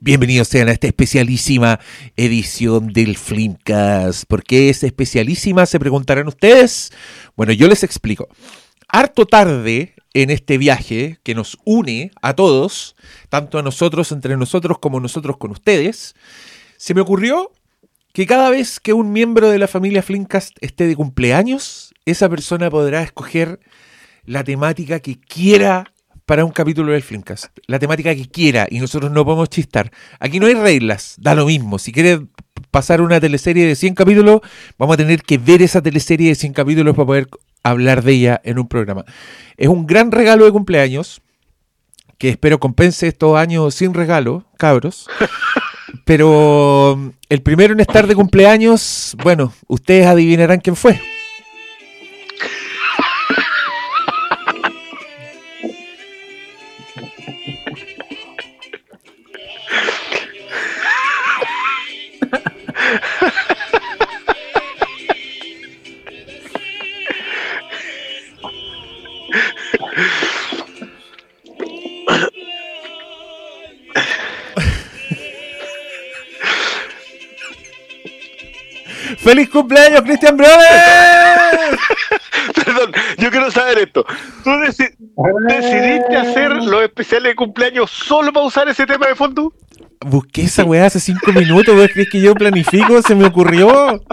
Bienvenidos sean a esta especialísima edición del Flimcast. ¿Por qué es especialísima? Se preguntarán ustedes. Bueno, yo les explico. Harto tarde en este viaje que nos une a todos, tanto a nosotros entre nosotros como nosotros con ustedes, se me ocurrió que cada vez que un miembro de la familia Flimcast esté de cumpleaños, esa persona podrá escoger la temática que quiera para un capítulo del Filmcast. La temática que quiera y nosotros no podemos chistar. Aquí no hay reglas, da lo mismo. Si quieres pasar una teleserie de 100 capítulos, vamos a tener que ver esa teleserie de 100 capítulos para poder hablar de ella en un programa. Es un gran regalo de cumpleaños que espero compense estos años sin regalo, cabros. Pero el primero en estar de cumpleaños, bueno, ustedes adivinarán quién fue. ¡Feliz cumpleaños, Cristian Brothers! Perdón, yo quiero saber esto. ¿Tú deci- decidiste hacer los especiales de cumpleaños solo para usar ese tema de fondo? Busqué esa weá hace cinco minutos, ¿vos crees que yo planifico? Se me ocurrió.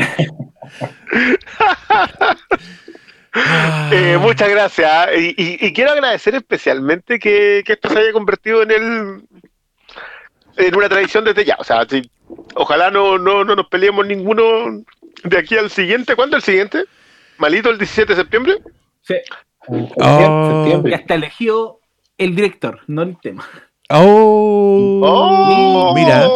Eh, muchas gracias. ¿ah? Y, y- y quiero agradecer especialmente que, que esto se haya convertido en el en una tradición desde ya. O sea, si- ojalá no, no, no nos peleemos ninguno de aquí al siguiente. ¿Cuándo el siguiente? ¿Malito el 17 de septiembre? Sí. Oh. Septiembre. Ya está elegido el director, no el tema. Oh, ¡Oh! mira,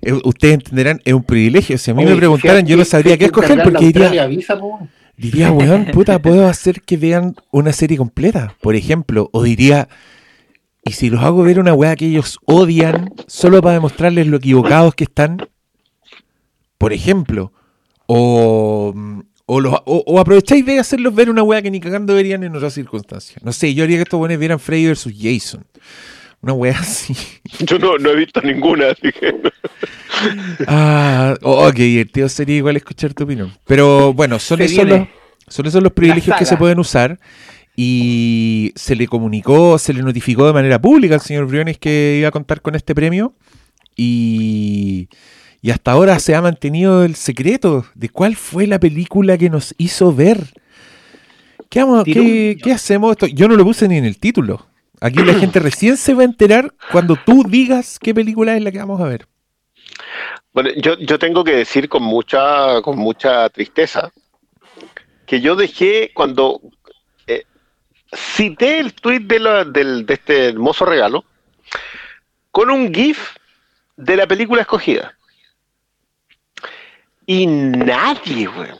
eh, ustedes entenderán, es un privilegio. Si a mí Oye, me preguntaran, si- yo no sabría si qué que escoger porque diría, Australia, avisa, po. diría, weón, puta, puedo hacer que vean una serie completa, por ejemplo, o diría, y si los hago ver una weá que ellos odian solo para demostrarles lo equivocados que están, por ejemplo, o, o, los- o- o aprovecháis de hacerlos ver una weá que ni cagando verían en otras circunstancias. No sé, yo haría que estos buenos vieran Freddy vs. Jason. Una weá así. Yo no, no he visto ninguna, así que. Ah, oh, qué divertido sería igual escuchar tu opinión. Pero bueno, son esos, los, son esos los privilegios que se pueden usar. Y se le comunicó, se le notificó de manera pública al señor Briones que iba a contar con este premio. Y, y hasta ahora se ha mantenido el secreto de cuál fue la película que nos hizo ver. ¿Qué, vamos- qué hacemos esto? Yo no lo puse ni en el título. Aquí la gente recién se va a enterar cuando tú digas qué película es la que vamos a ver. Bueno, yo, yo tengo que decir con mucha, con mucha tristeza que yo dejé cuando eh, cité el tweet de, la- del- de este hermoso regalo con un GIF de la película escogida. Y nadie, güey.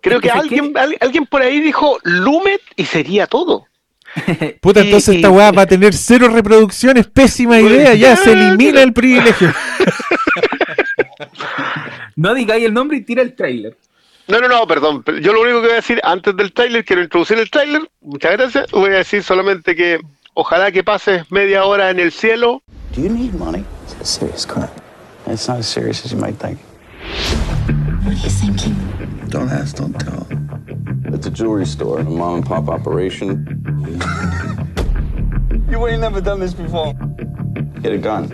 Creo que alguien, al- alguien por ahí dijo Lumet y sería todo. Puta, Y- entonces y- esta weá va a tener cero reproducciones, pésima idea, ya se elimina el privilegio. No digáis el nombre y tira el trailer. No, no, no, perdón. Yo lo único que voy a decir antes del tráiler, quiero introducir el tráiler. Muchas gracias. Voy a decir solamente que ojalá que pases media hora en el cielo. Do you need money? It's a serious crime. It's not as serious as you might think. What are you thinking? Don't ask, don't tell. It's a jewelry store, a mom and pop operation. You ain't never done this before. Get a gun.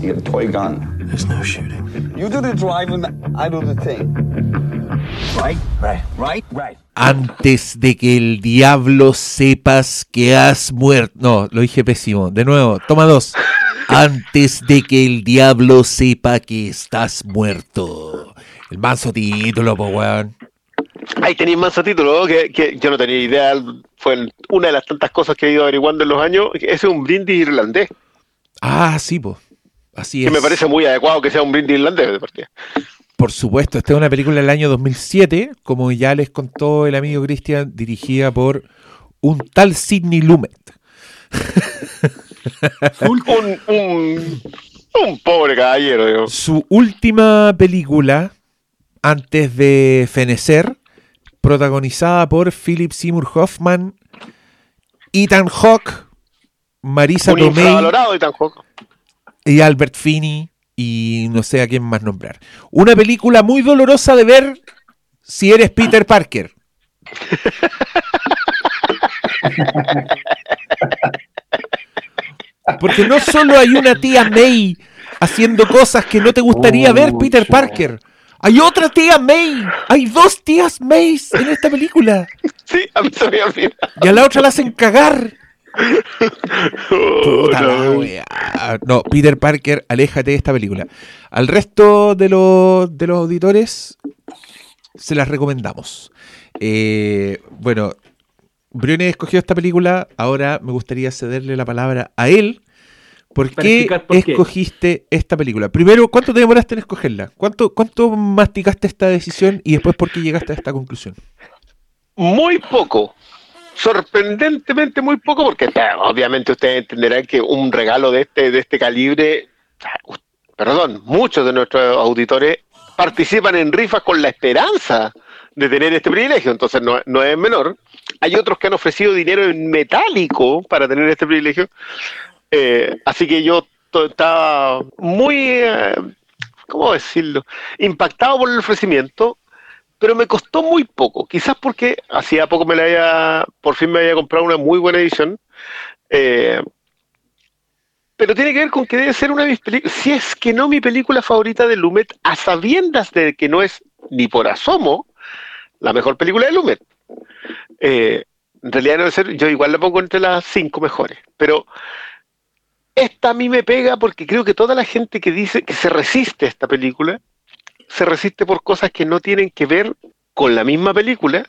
You get a toy gun. There's no shooting. You do the driving, I do the thing. Right, right, right, right. Antes de que el diablo sepas que has muerto. No, lo dije pésimo. De nuevo, toma dos. Antes de que el diablo sepa que estás muerto. El manso título, po weón. Ahí tenéis más título, que, que yo no tenía idea. Fue una de las tantas cosas que he ido averiguando en los años. Ese es un brindis irlandés, Ah, sí, po. Así que es. me parece muy adecuado que sea un brindis irlandés de partida. Por supuesto, esta es una película del año 2007, como ya les contó el amigo Cristian, dirigida por un tal Sidney Lumet. Un, un, un pobre caballero, digo. Su última película, antes de fenecer, protagonizada por Philip Seymour Hoffman, Ethan Hawke, Marisa Un Tomei tan joco. y Albert Finney y no sé a quién más nombrar. Una película muy dolorosa de ver si eres Peter Parker. Porque no solo hay una tía May haciendo cosas que no te gustaría ver, Peter Parker. Hay otra tía May. Hay dos tías May en esta película. Sí, a mí se me olvidó. Y a la otra la hacen cagar. Oh, Puta la no. wea. No, Peter Parker, aléjate de esta película. Al resto de los, de los auditores, se las recomendamos. Eh, bueno, Briones escogió esta película. Ahora me gustaría cederle la palabra a él. ¿Por qué escogiste esta película? Primero, ¿cuánto te demoraste en escogerla? ¿Cuánto, ¿Cuánto masticaste esta decisión? Y después, ¿por qué llegaste a esta conclusión? Muy poco. Sorprendentemente muy poco, porque obviamente ustedes entenderán que un regalo de este, de este calibre, perdón, muchos de nuestros auditores participan en rifas con la esperanza de tener este privilegio, entonces no, no es menor. Hay otros que han ofrecido dinero en metálico para tener este privilegio. Eh, así que yo estaba muy, eh, ¿cómo decirlo? Impactado por el ofrecimiento, pero me costó muy poco. Quizás porque hacía poco me la había, por fin me había comprado una muy buena edición. Eh, pero tiene que ver con que debe ser una de mis películas, si es que no mi película favorita de Lumet, a sabiendas de que no es ni por asomo la mejor película de Lumet. En realidad no debe ser, yo igual la pongo entre las cinco mejores, pero esta a mí me pega porque creo que toda la gente que dice que se resiste a esta película, se resiste por cosas que no tienen que ver con la misma película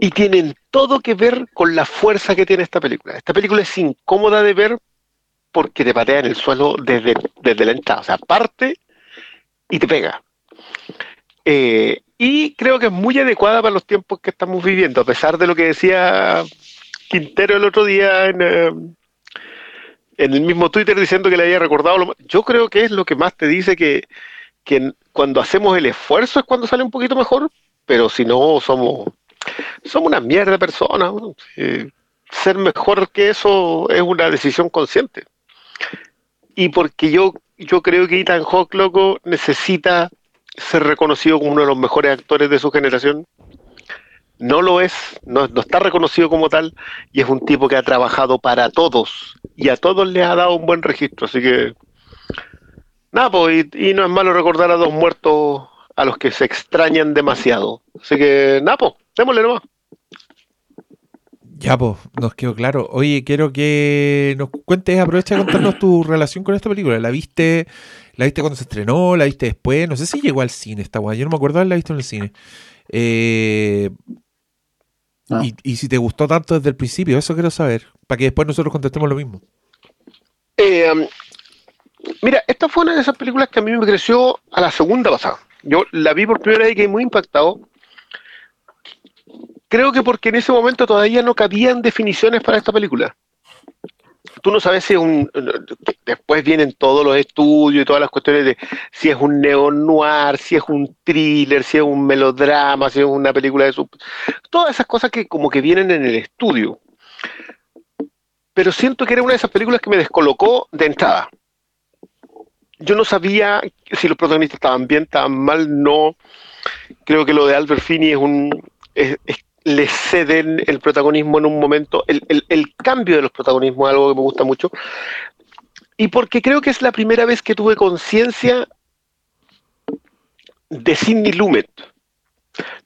y tienen todo que ver con la fuerza que tiene esta película. Esta película es incómoda de ver porque te patea en el suelo desde, desde la entrada, o sea, parte y te pega. Eh, y creo que es muy adecuada para los tiempos que estamos viviendo, a pesar de lo que decía Quintero el otro día en, eh, en el mismo Twitter diciendo que le había recordado. Lo, yo creo que es lo que más te dice que, que cuando hacemos el esfuerzo es cuando sale un poquito mejor, pero si no somos somos una mierda de personas. ser mejor que eso es una decisión consciente. Y porque yo, yo creo que Ethan Hawke, loco, necesita ser reconocido como uno de los mejores actores de su generación. No lo es, no, no está reconocido como tal, y es un tipo que ha trabajado para todos, y a todos les ha dado un buen registro, así que nada, pues, y, y no es malo recordar a dos muertos a los que se extrañan demasiado. Así que nada, pues, démosle nomás. Ya, pues, nos quedó claro. Oye, quiero que nos cuentes, aprovecha de contarnos tu relación con esta película. ¿La viste, la viste cuando se estrenó? ¿La viste después? No sé si llegó al cine esta guay. Yo no me acuerdo haberla visto en el cine. Eh, No. y, y si te gustó tanto desde el principio, eso quiero saber. Para que después nosotros contestemos lo mismo. Eh, um, mira, esta fue una de esas películas que a mí me creció a la segunda pasada. Yo la vi por primera vez y quedé muy impactado. Creo que porque en ese momento todavía no cabían definiciones para esta película. Tú no sabes si es un. Después vienen todos los estudios y todas las cuestiones de si es un neo-noir, si es un thriller, si es un melodrama, si es una película de. Sub... Todas esas cosas que como que vienen en el estudio. Pero siento que era una de esas películas que me descolocó de entrada. Yo no sabía si los protagonistas estaban bien, estaban mal, no. Creo que lo de Albert Finney es un. es- le ceden el protagonismo en un momento. El, el- cambio de los protagonismos es algo que me gusta mucho. Y porque creo que es la primera vez que tuve conciencia de Sidney Lumet.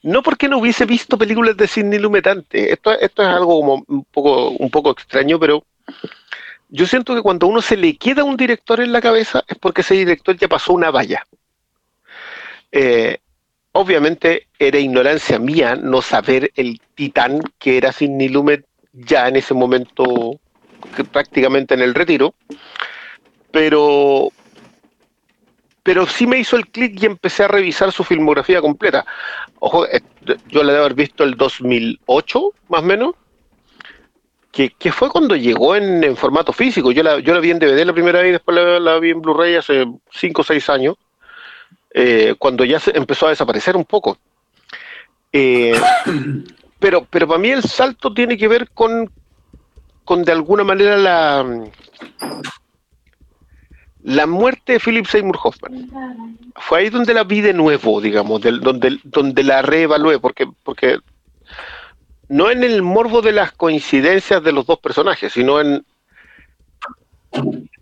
No porque no hubiese visto películas de Sidney Lumet antes. Esto, esto es algo como un poco, un poco extraño, pero yo siento que cuando uno se le queda un director en la cabeza es porque ese director ya pasó una valla. Eh, obviamente era ignorancia mía no saber el titán que era Sidney Lumet ya en ese momento prácticamente en el retiro, pero pero sí me hizo el clic y empecé a revisar su filmografía completa. Ojo, eh, yo la debo haber visto el 2008, más o menos, que, que fue cuando llegó en, en formato físico. Yo la, yo la vi en DVD la primera vez y después la, la vi en Blu-ray hace 5 o 6 años, eh, cuando ya se empezó a desaparecer un poco. Eh, pero, pero para mí el salto tiene que ver con, con de alguna manera la la muerte de Philip Seymour Hoffman. Fue ahí donde la vi de nuevo, digamos, del- donde, donde la reevalué, porque, porque no en el morbo de las coincidencias de los dos personajes, sino en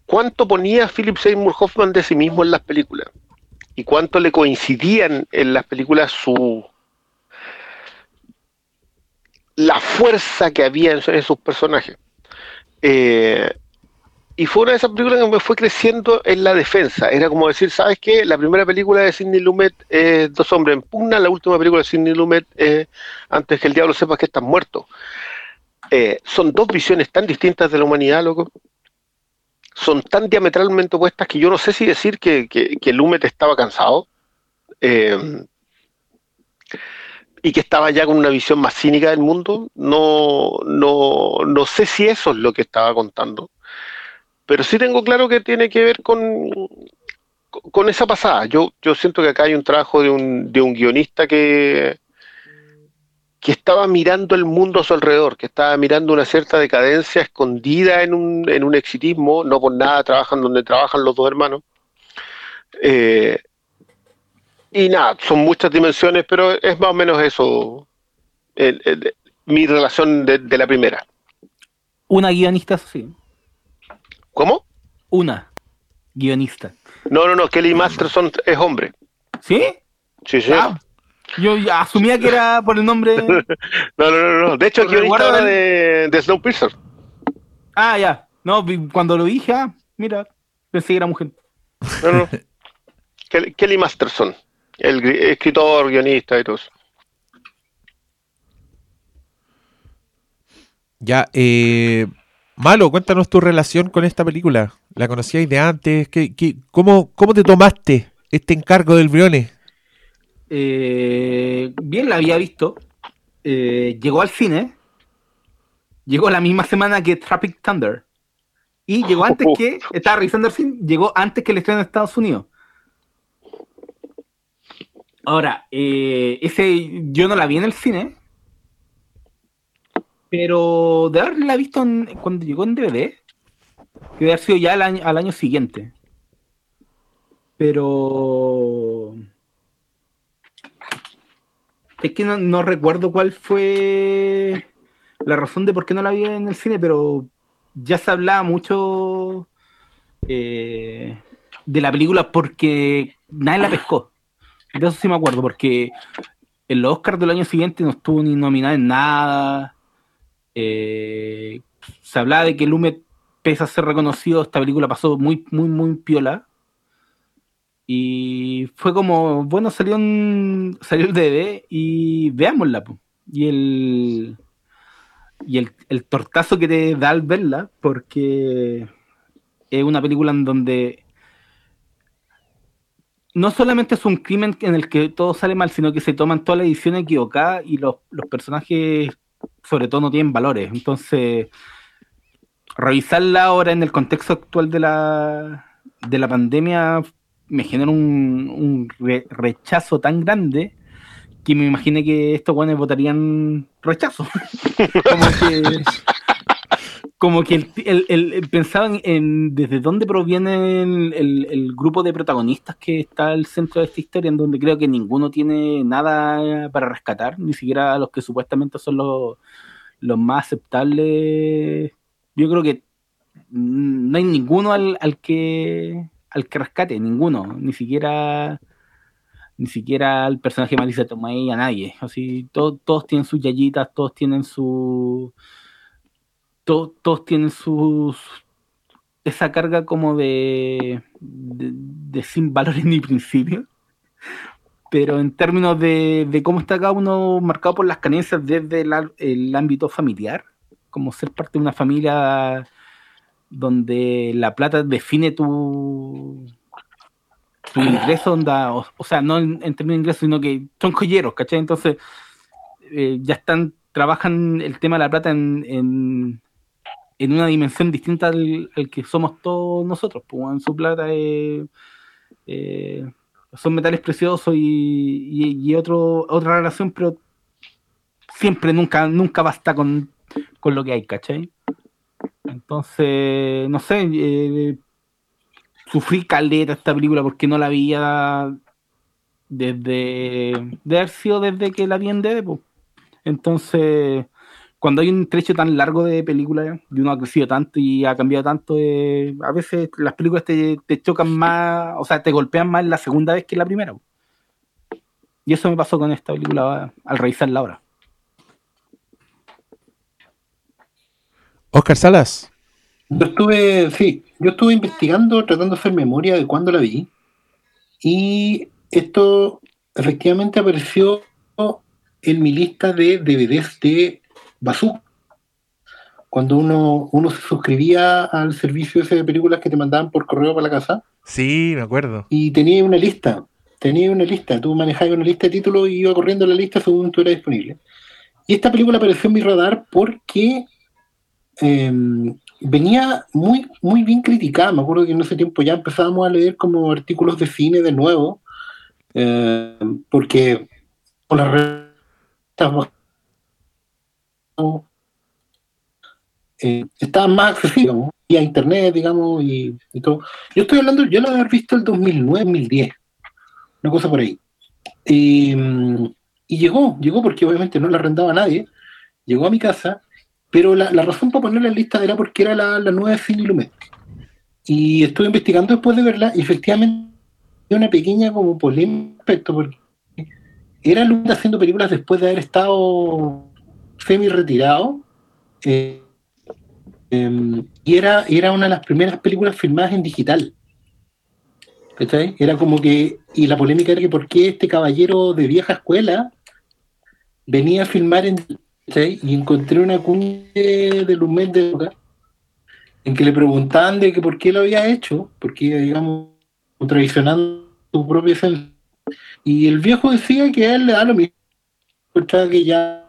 cuánto ponía Philip Seymour Hoffman de sí mismo en las películas y cuánto le coincidían en las películas su la fuerza que había en, sus personajes. Eh, y fue una de esas películas que me fue creciendo en la defensa. Era como decir, ¿sabes qué? La primera película de Sidney Lumet es Dos hombres en pugna, la última película de Sidney Lumet es Antes que el diablo sepa que estás muerto. Eh, son dos visiones tan distintas de la humanidad, loco. Son tan diametralmente opuestas que yo no sé si decir que, que, que Lumet estaba cansado eh, y que estaba ya con una visión más cínica del mundo. No, no, no sé si eso es lo que estaba contando pero sí tengo claro que tiene que ver con, con esa pasada. Yo, yo siento que acá hay un trabajo de un, de un guionista que, que estaba mirando el mundo a su alrededor, que estaba mirando una cierta decadencia escondida en un, en un exitismo, no por nada trabajan donde trabajan los dos hermanos. Eh, y nada, son muchas dimensiones, pero es más o menos eso el- el- mi relación de, de la primera. Una guionista, sí. ¿Cómo? Una guionista. No, no, no, Kelly Masterson es hombre. ¿Sí? Sí, sí. Ah, yo ya asumía que era por el nombre. No, no, no, no. De hecho, es Pero guionista el- de, de Snowpiercer. Ah, ya. No, cuando lo dije, ah, mira, pensé que era mujer. No, no. Kelly, Masterson, el escritor, guionista y todo eso. Ya, eh, Malo, cuéntanos tu relación con esta película. ¿La conocíais de antes? ¿Qué, qué- cómo, ¿Cómo te tomaste este encargo del Briones? Eh, bien, la había visto. Eh, llegó al cine. Llegó la misma semana que Traffic Thunder. Y llegó antes que, estaba revisando el film, llegó antes que el estreno en Estados Unidos. Ahora, eh, ese yo no la vi en el cine, pero de haberla visto en- cuando llegó en DVD, que debe haber sido ya al año, al año siguiente. Pero es que no, recuerdo cuál fue la razón de por qué no la vi en el cine, pero ya se hablaba mucho eh, de la película porque nadie la pescó. De eso sí me acuerdo, porque en los Oscars del año siguiente no estuvo ni nominada en nada. Eh, se hablaba de que Lumet, pese a ser reconocido, esta película pasó muy, muy, muy piola. Y fue como, bueno, salió, un, salió el DVD y veámosla. po. Y el y el, el tortazo que te da al verla, porque es una película en donde no solamente es un crimen en el que todo sale mal, sino que se toman toda la edición equivocada y los, los personajes, sobre todo, no tienen valores. Entonces, revisarla ahora en el contexto actual de la, de la pandemia me genera un, un re- rechazo tan grande que me imaginé que estos guanes votarían rechazo. como que, como que el, pensaban en desde dónde proviene el, grupo de protagonistas que está al centro de esta historia, en donde creo que ninguno tiene nada para rescatar, ni siquiera los que supuestamente son los, los más aceptables. Yo creo que no hay ninguno al, al que al que rescate, ninguno, ni siquiera ni siquiera el personaje de Marisa Tomei a nadie. Así, to- todos tienen sus yayitas, todos tienen su. to- todos tienen sus. esa carga como de. de, sin valores ni principios. Pero en términos de, de cómo está cada uno marcado por las carencias desde el, ar- el ámbito familiar, como ser parte de una familia donde la plata define tu, tu ingreso, onda, o, o sea, no en, en términos de ingreso, sino que son joyeros, ¿cachai? Entonces, eh, ya están, trabajan el tema de la plata en, en, en una dimensión distinta al, al que somos todos nosotros, pues en su plata eh, son metales preciosos y, y, y otro, otra relación, pero siempre, nunca, nunca basta con, con lo que hay, ¿cachai? Entonces, no sé, eh, sufrí caleta esta película porque no la veía desde. de haber sido desde que la vi en DD, po. Entonces, cuando hay un trecho tan largo de película y uno ha crecido tanto y ha cambiado tanto, eh, a veces las películas te, te chocan más, o sea, te golpean más la segunda vez que la primera. Y eso me pasó con esta película al revisarla ahora. Oscar Salas. Yo estuve, sí, yo estuve investigando, tratando de hacer memoria de cuándo la vi. Y esto efectivamente apareció en mi lista de DVDs de Bazooka. Cuando uno, uno se suscribía al servicio ese de películas que te mandaban por correo para la casa Sí, me acuerdo. y tenía una lista. Tenía una lista. Tú manejabas una lista de títulos y iba corriendo la lista según tú eras disponible. Y esta película apareció en mi radar porque eh, venía muy, muy bien criticada. Me acuerdo que en ese tiempo ya empezábamos a leer como artículos de cine de nuevo, eh, porque con las revistas eh, más accesibles, y a internet, digamos, y, y todo. Yo estoy hablando, yo la haber visto el 2009, 2010, una cosa por ahí. Y, mm, y llegó, llegó porque obviamente no la arrendaba a nadie, llegó a mi casa, pero la, la razón para ponerla en lista era porque era la, la nueva Cine Lumet. Y estuve investigando después de verla, y efectivamente una pequeña como polémica porque era Lumet haciendo películas después de haber estado semi retirado. eh, em, y era, era una de las primeras películas filmadas en digital. ¿Cachai? Era como que, y la polémica era que por qué este caballero de vieja escuela venía a filmar en ¿cachai? y encontré una cuña de Lumet de época en que le preguntaban de que por qué lo había hecho, porque digamos, traicionando su propia esencia. Y el viejo decía que él le da lo mismo, que ya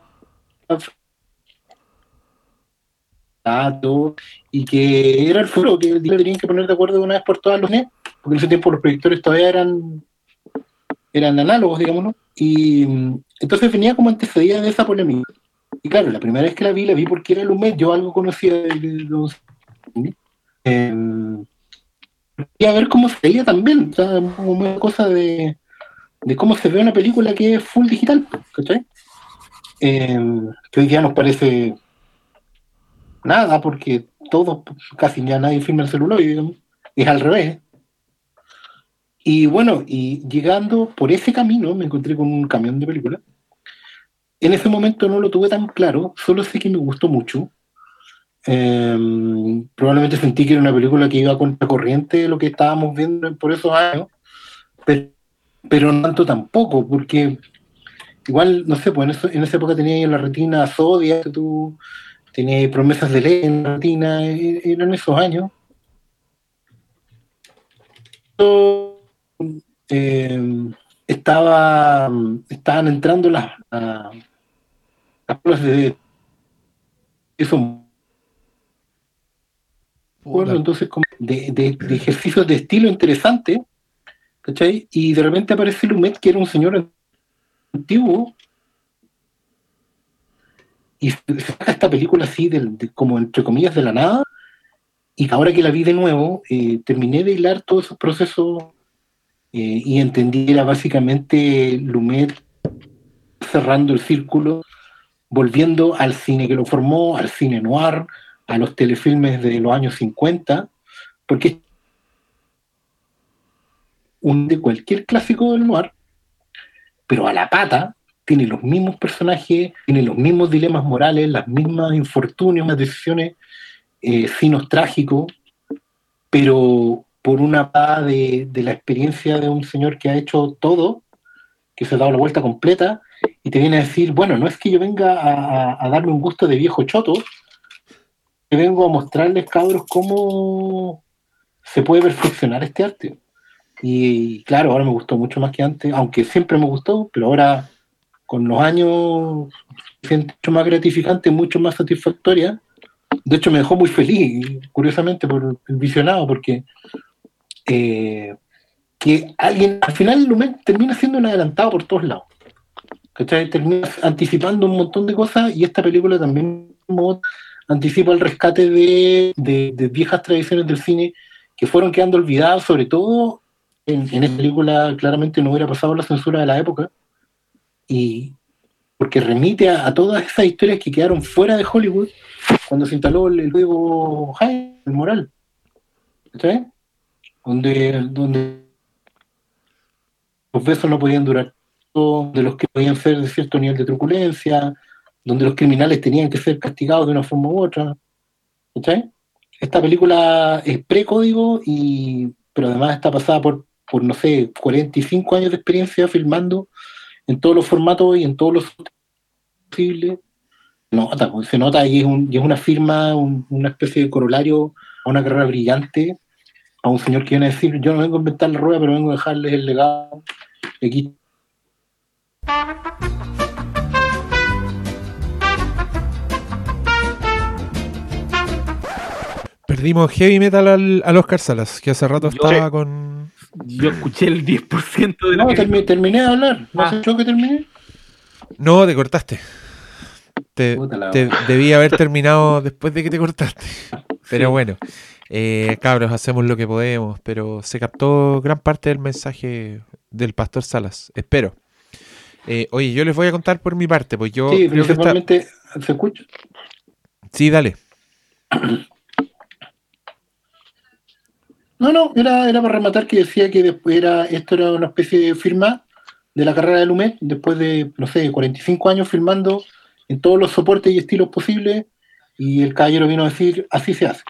y que era el futuro, que el día tenían que poner de acuerdo de una vez por todas los NET, porque en ese tiempo los proyectores todavía eran eran análogos, digámoslo, y mm, entonces venía como antecedida de esa polémica. Y claro, la primera vez que la vi, la vi porque era Lumet, yo algo conocía de, los... Y a ver cómo se veía también, o sea, una cosa de, de cómo se ve una película que es full digital, ¿cachai? Eh, que hoy día nos parece nada, porque todos, casi ya nadie filma el celular, digamos, es al revés. Y bueno, y llegando por ese camino me encontré con un camión de película. En ese momento no lo tuve tan claro, solo sé que me gustó mucho. Eh, probablemente sentí que era una película que iba contra corriente de lo que estábamos viendo por esos años, pero, pero no tanto tampoco, porque igual, no sé, pues en, esa época tenía en la retina Zodiac, tú tenías promesas de ley en la retina, e- eran esos años. eh, estaba, estaban entrando las, la- las pruebas de eso bueno, entonces como de, de- de ejercicios de estilo interesante, ¿cachai? Y de repente aparece Lumet, que era un señor antiguo, y se saca esta película así, del- de- como entre comillas, de la nada, y ahora que la vi de nuevo, eh, terminé de hilar todos esos procesos eh, y entendí era básicamente Lumet cerrando el círculo, volviendo al cine que lo formó, al cine noir, a los telefilmes de los años 50, porque un de cualquier clásico del noir, pero a la pata tiene los mismos personajes, tiene los mismos dilemas morales, las mismas infortunios, las decisiones, eh, finos trágicos, pero por una de, de la experiencia de un señor que ha hecho todo, que se ha dado la vuelta completa, y te viene a decir, bueno, no es que yo venga a, darme un gusto de viejo choto, que vengo a mostrarles, cabros, cómo se puede perfeccionar este arte. Y claro, ahora me gustó mucho más que antes, aunque siempre me gustó, pero ahora con los años se siente mucho más gratificante, mucho más satisfactoria. De hecho, me dejó muy feliz, curiosamente, por el visionado, porque eh, que alguien, al final, termina siendo un adelantado por todos lados. ¿cachai? Termina anticipando un montón de cosas y esta película también anticipa el rescate de, viejas tradiciones del cine que fueron quedando olvidadas, sobre todo en, esta película claramente no hubiera pasado la censura de la época, y porque remite a, todas esas historias que quedaron fuera de Hollywood cuando se instaló el, el código el moral, ¿cachai? Donde, donde los besos no podían durar, de los que podían ser de cierto nivel de truculencia, donde los criminales tenían que ser castigados de una forma u otra. Esta película es precódigo, y, pero además está pasada por, por, no sé, 45 años de experiencia filmando en todos los formatos y en todos los posibles. Nota, pues, se nota y es, un- y es una firma, un- una especie de corolario a una carrera brillante, a un señor que viene a decir, yo no vengo a inventar la rueda, pero vengo a dejarles el legado. Aquí Perdimos heavy metal al, al Oscar Salas, que hace rato Yo- estaba con. Yo escuché el 10% de lo No, que... termi- terminé de hablar. ¿No Ah. que terminé? No, te cortaste. Te, la te- debí haber terminado después de que te cortaste. Pero Sí. bueno, eh, cabros, hacemos lo que podemos. Pero se captó gran parte del mensaje del pastor Salas. Espero. Eh, oye, yo les voy a contar por mi parte, pues yo sí, creo que está... principalmente se escucha. Sí, dale. No, no, era, era para rematar que decía que después era, esto era una especie de firma de la carrera de Lumet, después de, no sé, 45 años filmando en todos los soportes y estilos posibles, y el caballero vino a decir, así se hace.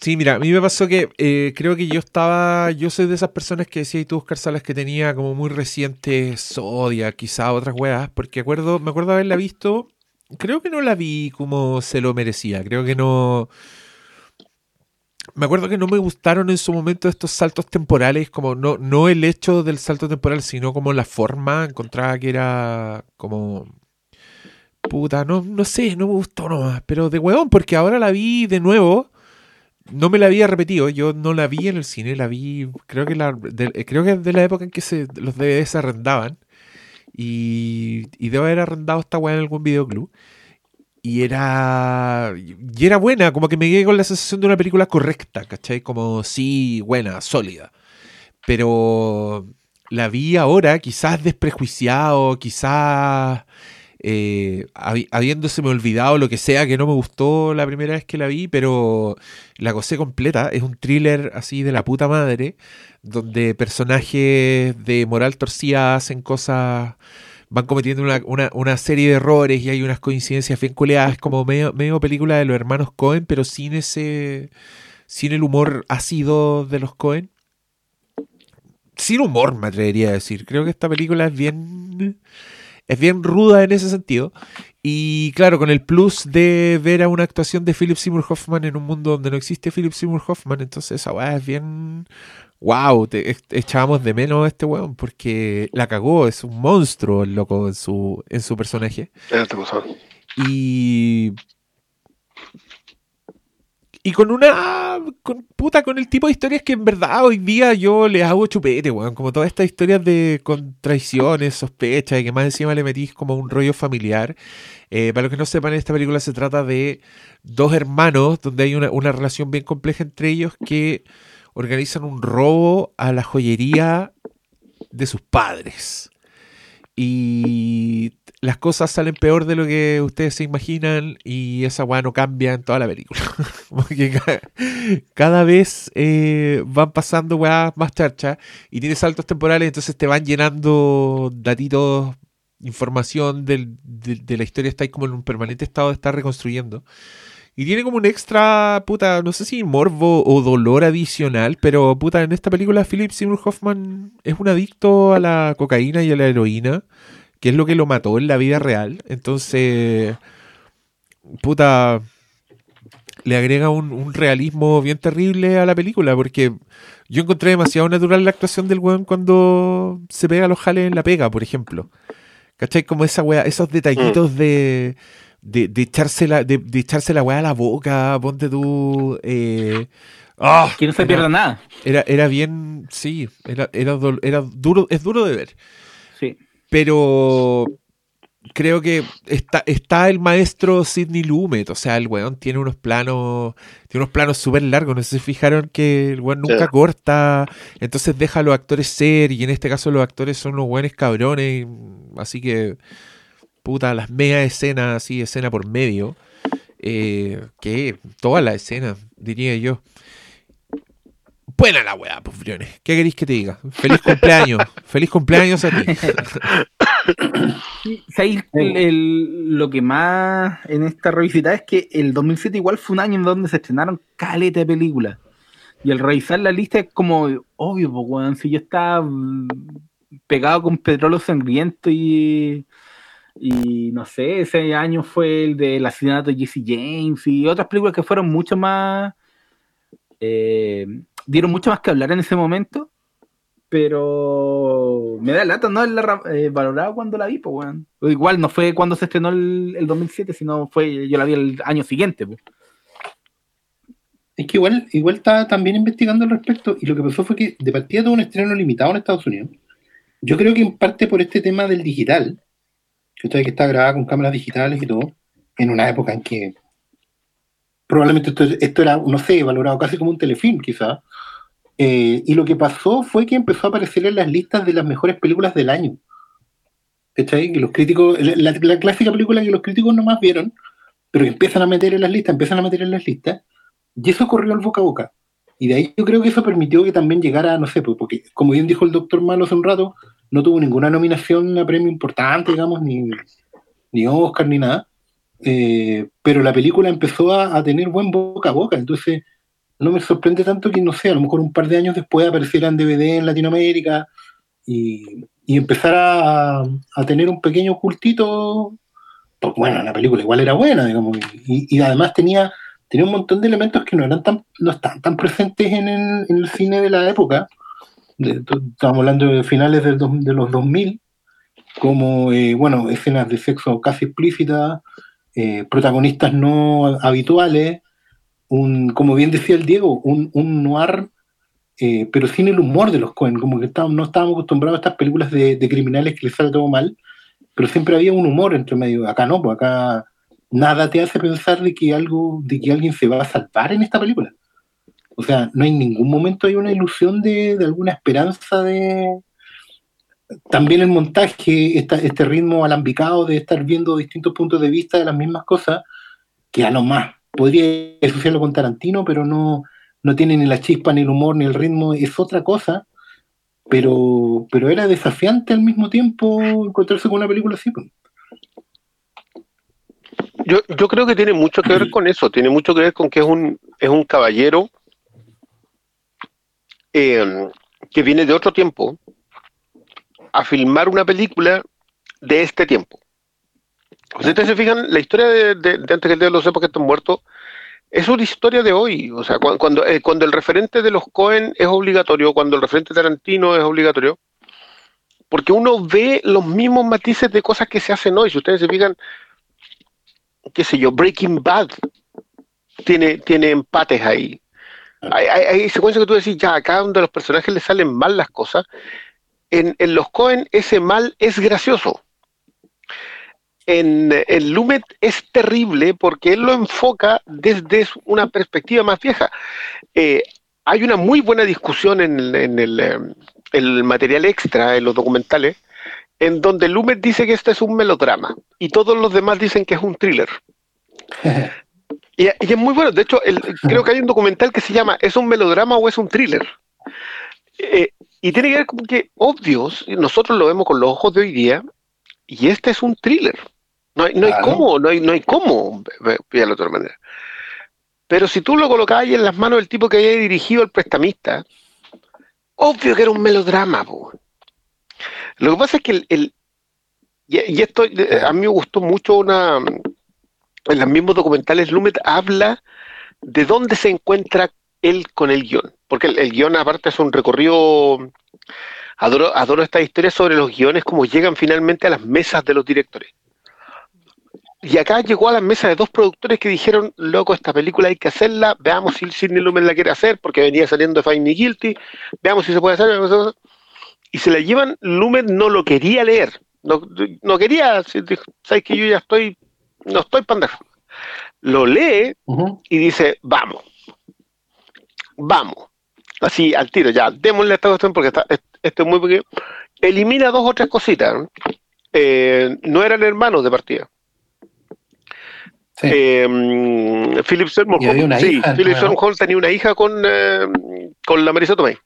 Sí, mira, a mí me pasó que eh, creo que yo estaba, yo soy de esas personas que decía y tú, Oscar Salas, que tenía como muy reciente Zodiac, quizá otras weas, porque acuerdo, me acuerdo haberla visto, creo que no la vi como se lo merecía, creo que no... Me acuerdo que no me gustaron en su momento estos saltos temporales, como no, no el hecho del salto temporal, sino como la forma, encontraba que era como... Puta, no, no sé, no me gustó nomás, pero de huevón, porque ahora la vi de nuevo no me la había repetido, yo no la vi en el cine, la vi, creo que la, de, eh, creo que de la época en que los DVDs se arrendaban y, y debo haber arrendado esta weá en algún videoclub y era y era buena, como que me quedé con la sensación de una película correcta, ¿cachai? Como sí, buena, sólida, pero la vi ahora quizás desprejuiciado, quizás eh, habi- habiéndoseme olvidado lo que sea que no me gustó la primera vez que la vi, pero la gocé completa. Es un thriller así de la puta madre, donde personajes de moral torcida hacen cosas, van cometiendo una, una- serie de errores y hay unas coincidencias bien culeadas. Como medio película de los hermanos Cohen, pero sin ese, sin el humor ácido de los Cohen. Sin humor, me atrevería a decir. Creo que esta película es bien es bien ruda en ese sentido. Y claro, con el plus de ver a una actuación de Philip Seymour Hoffman en un mundo donde no existe Philip Seymour Hoffman, entonces esa weá es bien. ¡Wow! Te, echábamos de menos a este weón porque la cagó, es un monstruo el loco en su, en su personaje. Y. Y con una. Con, puta, con el tipo de historias que en verdad hoy día yo les hago chupete, weón. Como todas estas historias de con traiciones, sospechas, y que más encima le metís como un rollo familiar. Eh, para los que no sepan, esta película se trata de dos hermanos donde hay una, una relación bien compleja entre ellos que organizan un robo a la joyería de sus padres. Y las cosas salen peor de lo que ustedes se imaginan y esa weá no cambia en toda la película. Porque ca- cada vez eh, van pasando weas más charchas y tiene saltos temporales, entonces te van llenando datitos, información del- de, la historia, está como en un permanente estado de estar reconstruyendo. Y tiene como un extra, puta, no sé si morbo o dolor adicional, pero puta, en esta película Philip Seymour Hoffman es un adicto a la cocaína y a la heroína, que es lo que lo mató en la vida real. Entonces, puta, le agrega un, un realismo bien terrible a la película, porque yo encontré demasiado natural la actuación del weón cuando se pega los jales en la pega, por ejemplo. ¿Cachai? Como esa weá, esos detallitos de, de, de echarse la, de, de echarse la weá a la boca, ponte tú. Eh, ¡ah! Que no se pierda nada. Era, era bien, sí, era, era, era duro, es duro de ver. Sí. Pero creo que está, está el maestro Sidney Lumet, o sea, el weón tiene unos planos, tiene unos planos súper largos, no sé si se fijaron que el weón nunca Sí. corta, entonces deja a los actores ser, y en este caso los actores son unos buenos cabrones, así que, puta, las mega escenas, así, escena por medio, eh, que toda la escena, diría yo. Buena la weá, pues, briones. ¿Qué queréis que te diga? Feliz cumpleaños. Feliz cumpleaños a ti. ¿Sabéis el- el- lo que más en esta revisitada es que el 2007 igual fue un año en donde se estrenaron caleta de películas. Y al revisar la lista es como obvio, pues, weón, si yo estaba pegado con Petróleo Sangriento y, y no sé, ese año fue el de El asesinato de Jesse James y otras películas que fueron mucho más, eh, dieron mucho más que hablar en ese momento. Pero me da lata no ra- eh, valorado cuando la vi, pues, weón. Igual no fue cuando se estrenó el, el 2007, sino fue, yo la vi el año siguiente, pues. Es que igual, igual estaba también investigando al respecto y lo que pasó fue que de partida tuvo un estreno limitado en Estados Unidos. Yo creo que en parte por este tema del digital, que está grabada con cámaras digitales y todo, en una época en que probablemente esto, esto era, no sé, valorado casi como un telefilm quizás. Eh, y lo que pasó fue que empezó a aparecer en las listas de las mejores películas del año. ¿Cachai? Que los críticos, la, la- la clásica película que los críticos nomás vieron, pero que empiezan a meter en las listas, empiezan a meter en las listas, y eso corrió al boca a boca. Y de ahí yo creo que eso permitió que también llegara, no sé, pues, porque como bien dijo el doctor Malo hace un rato, no tuvo ninguna nominación a premio importante, digamos, ni, ni Oscar ni nada. Eh, pero la película empezó a, tener buen boca a boca, entonces no me sorprende tanto que, no sé, a lo mejor un par de años después apareciera en DVD en Latinoamérica y, y empezara a, tener un pequeño cultito. Pues bueno, la película igual era buena, digamos, y, además tenía, tenía un montón de elementos que no eran tan, no están tan presentes en el, en el cine de la época. Estamos hablando de finales del de los 2000, como, eh, bueno, escenas de sexo casi explícitas, eh, protagonistas no habituales, un, como bien decía el Diego, un, un noir, eh, pero sin el humor de los Cohen, como que estábamos- no estábamos acostumbrados a estas películas de, de criminales que les sale todo mal, pero siempre había un humor entre medio. Acá no, pues acá nada te hace pensar de que algo, de que alguien se va a salvar en esta película. O sea, no hay ningún momento hay una ilusión de, de alguna esperanza de. También el montaje, este ritmo alambicado de estar viendo distintos puntos de vista de las mismas cosas, que a lo más podría asociarlo con Tarantino, pero no, no tiene ni la chispa, ni el humor, ni el ritmo, es otra cosa. Pero, pero era desafiante al mismo tiempo encontrarse con una película así. pues. Yo, yo creo que tiene mucho que ver con eso, tiene mucho que ver con que es un, es un caballero eh, que viene de otro tiempo a filmar una película de este tiempo. Si ustedes se fijan, la historia de, de- de antes que el día lo sepa que están muertos es una historia de hoy. O sea, cu- cuando, eh, cuando el referente de los Cohen es obligatorio, cuando el referente de Tarantino es obligatorio, porque uno ve los mismos matices de cosas que se hacen hoy. Si ustedes se fijan, qué sé yo, Breaking Bad tiene, tiene empates ahí. Hay, hay, hay secuencias que tú decís, ya, acá donde a los personajes les salen mal las cosas, en, en los Cohen ese mal es gracioso. En, en Lumet es terrible porque él lo enfoca desde una perspectiva más vieja. Eh, hay una muy buena discusión en, el- en el, eh, el material extra, en los documentales, en donde Lumet dice que este es un melodrama y todos los demás dicen que es un thriller. Y, y es muy bueno. De hecho, el- creo que hay un documental que se llama ¿Es un melodrama o es un thriller? Eh, y tiene que ver con que, obvios, nosotros lo vemos con los ojos de hoy día, y este es un thriller. No hay, no hay cómo, no hay, no hay cómo de otra manera. Pero si tú lo colocabas ahí en las manos del tipo que había dirigido al prestamista, obvio que era un melodrama. po. Lo que pasa es que el, el- y, y esto eh, a mí me gustó mucho una en los mismos documentales Lumet habla de dónde se encuentra él con el guion, porque el, el guion aparte es un recorrido adoro, adoro esta historia sobre los guiones como llegan finalmente a las mesas de los directores. Y acá llegó a las mesas de dos productores que dijeron, loco, esta película hay que hacerla, veamos si Sidney Lumet la quiere hacer, porque venía saliendo de Find Me Guilty, veamos si se puede hacer. Y se la llevan, Lumet no lo quería leer, No, no quería, sabes que yo ya estoy, no estoy pendejo. Lo lee y dice, vamos, vamos. Así, al tiro, ya, démosle a esta cuestión porque está, es- esto es muy pequeño. Elimina dos o tres cositas. ¿no? Eh, no eran hermanos de partida. Sí. Eh, mm, Philip Seymour sí, hija, Philip ¿no? Seymour Hoffman tenía una hija con, eh, con la Marisa Tomei.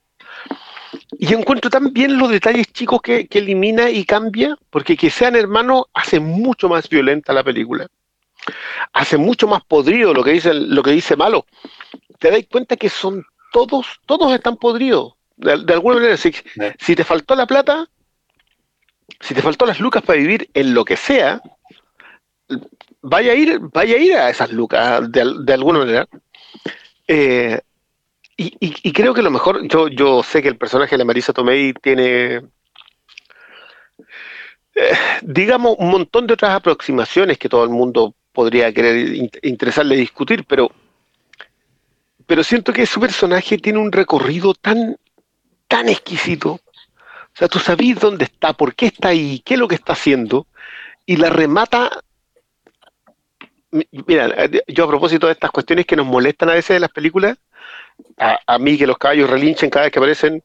Y encuentro tan bien los detalles chicos que, que elimina y cambia, porque que sean hermanos hace mucho más violenta la película. Hace mucho más podrido lo que dice, lo que dice malo. Te das cuenta que son todos, todos están podridos. De, de alguna manera, si, si te faltó la plata, si te faltó las lucas para vivir en lo que sea, vaya a ir, vaya a ir a esas lucas de, de alguna manera. Eh, y, y- y creo que lo mejor, yo, yo sé que el personaje de la Marisa Tomei tiene, eh, digamos, un montón de otras aproximaciones que todo el mundo podría querer in- interesarle discutir, pero, pero siento que su personaje tiene un recorrido tan, tan exquisito. O sea, tú sabes dónde está, por qué está ahí, qué es lo que está haciendo, y la remata Mi- Mira, yo a propósito de estas cuestiones que nos molestan a veces de las películas, a, a mí que los caballos relinchen cada vez que aparecen,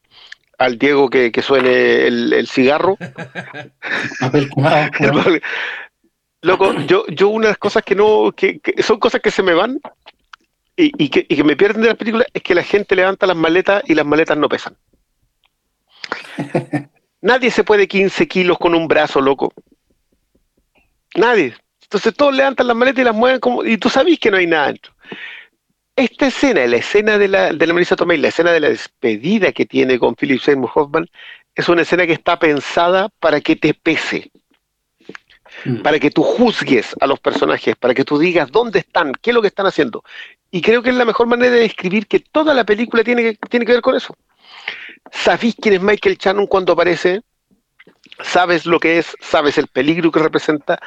al Diego que, que suene el, el cigarro. ¿no? Loco, yo, yo una de las cosas que no, que, que son cosas que se me van y, y que, y que me pierden de las películas es que la gente levanta las maletas y las maletas no pesan. Nadie se puede 15 kilos con un brazo, loco. Nadie. Entonces todos levantan las maletas y las mueven como, y tú sabes que no hay nada dentro. Esta escena, la escena de la, de la Marisa Tomei, la escena de la despedida que tiene con Philip Seymour Hoffman, es una escena que está pensada para que te pese, Mm. para que tú juzgues a los personajes, para que tú digas dónde están, qué es lo que están haciendo. Y creo que es la mejor manera de describir que toda la película tiene que, tiene que ver con eso. ¿Sabéis quién es Michael Shannon cuando aparece? sabes lo que es, sabes el peligro que representa,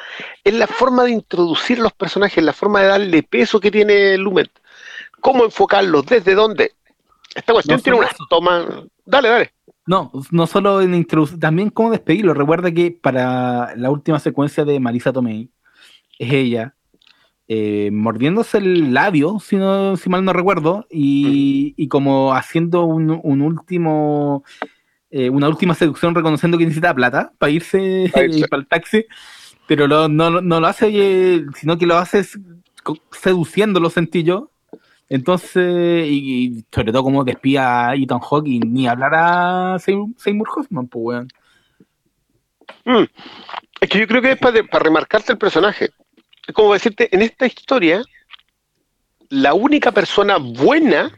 es la forma de introducir los personajes, la forma de darle peso que tiene Lumet, cómo enfocarlos, desde dónde. Esta cuestión No tiene solo una eso. toma. Dale, dale. No, no solo en introducir, también cómo despedirlo. Recuerda que para la última secuencia de Marisa Tomei es ella eh, mordiéndose el labio, si, no, si mal no recuerdo, y, y como haciendo un, un último, eh, una última seducción reconociendo que necesita plata para irse, Pa' irse. para el taxi, pero lo- no, no lo hace, eh, sino que lo hace seduciéndolo, sentí yo. Entonces, y, y sobre todo como despía a Ethan Hawke y ni hablar a Seymour Hoffman, pues weón. Mm. Es que yo creo que es para, para remarcarte el personaje. Es como decirte, en esta historia, la única persona buena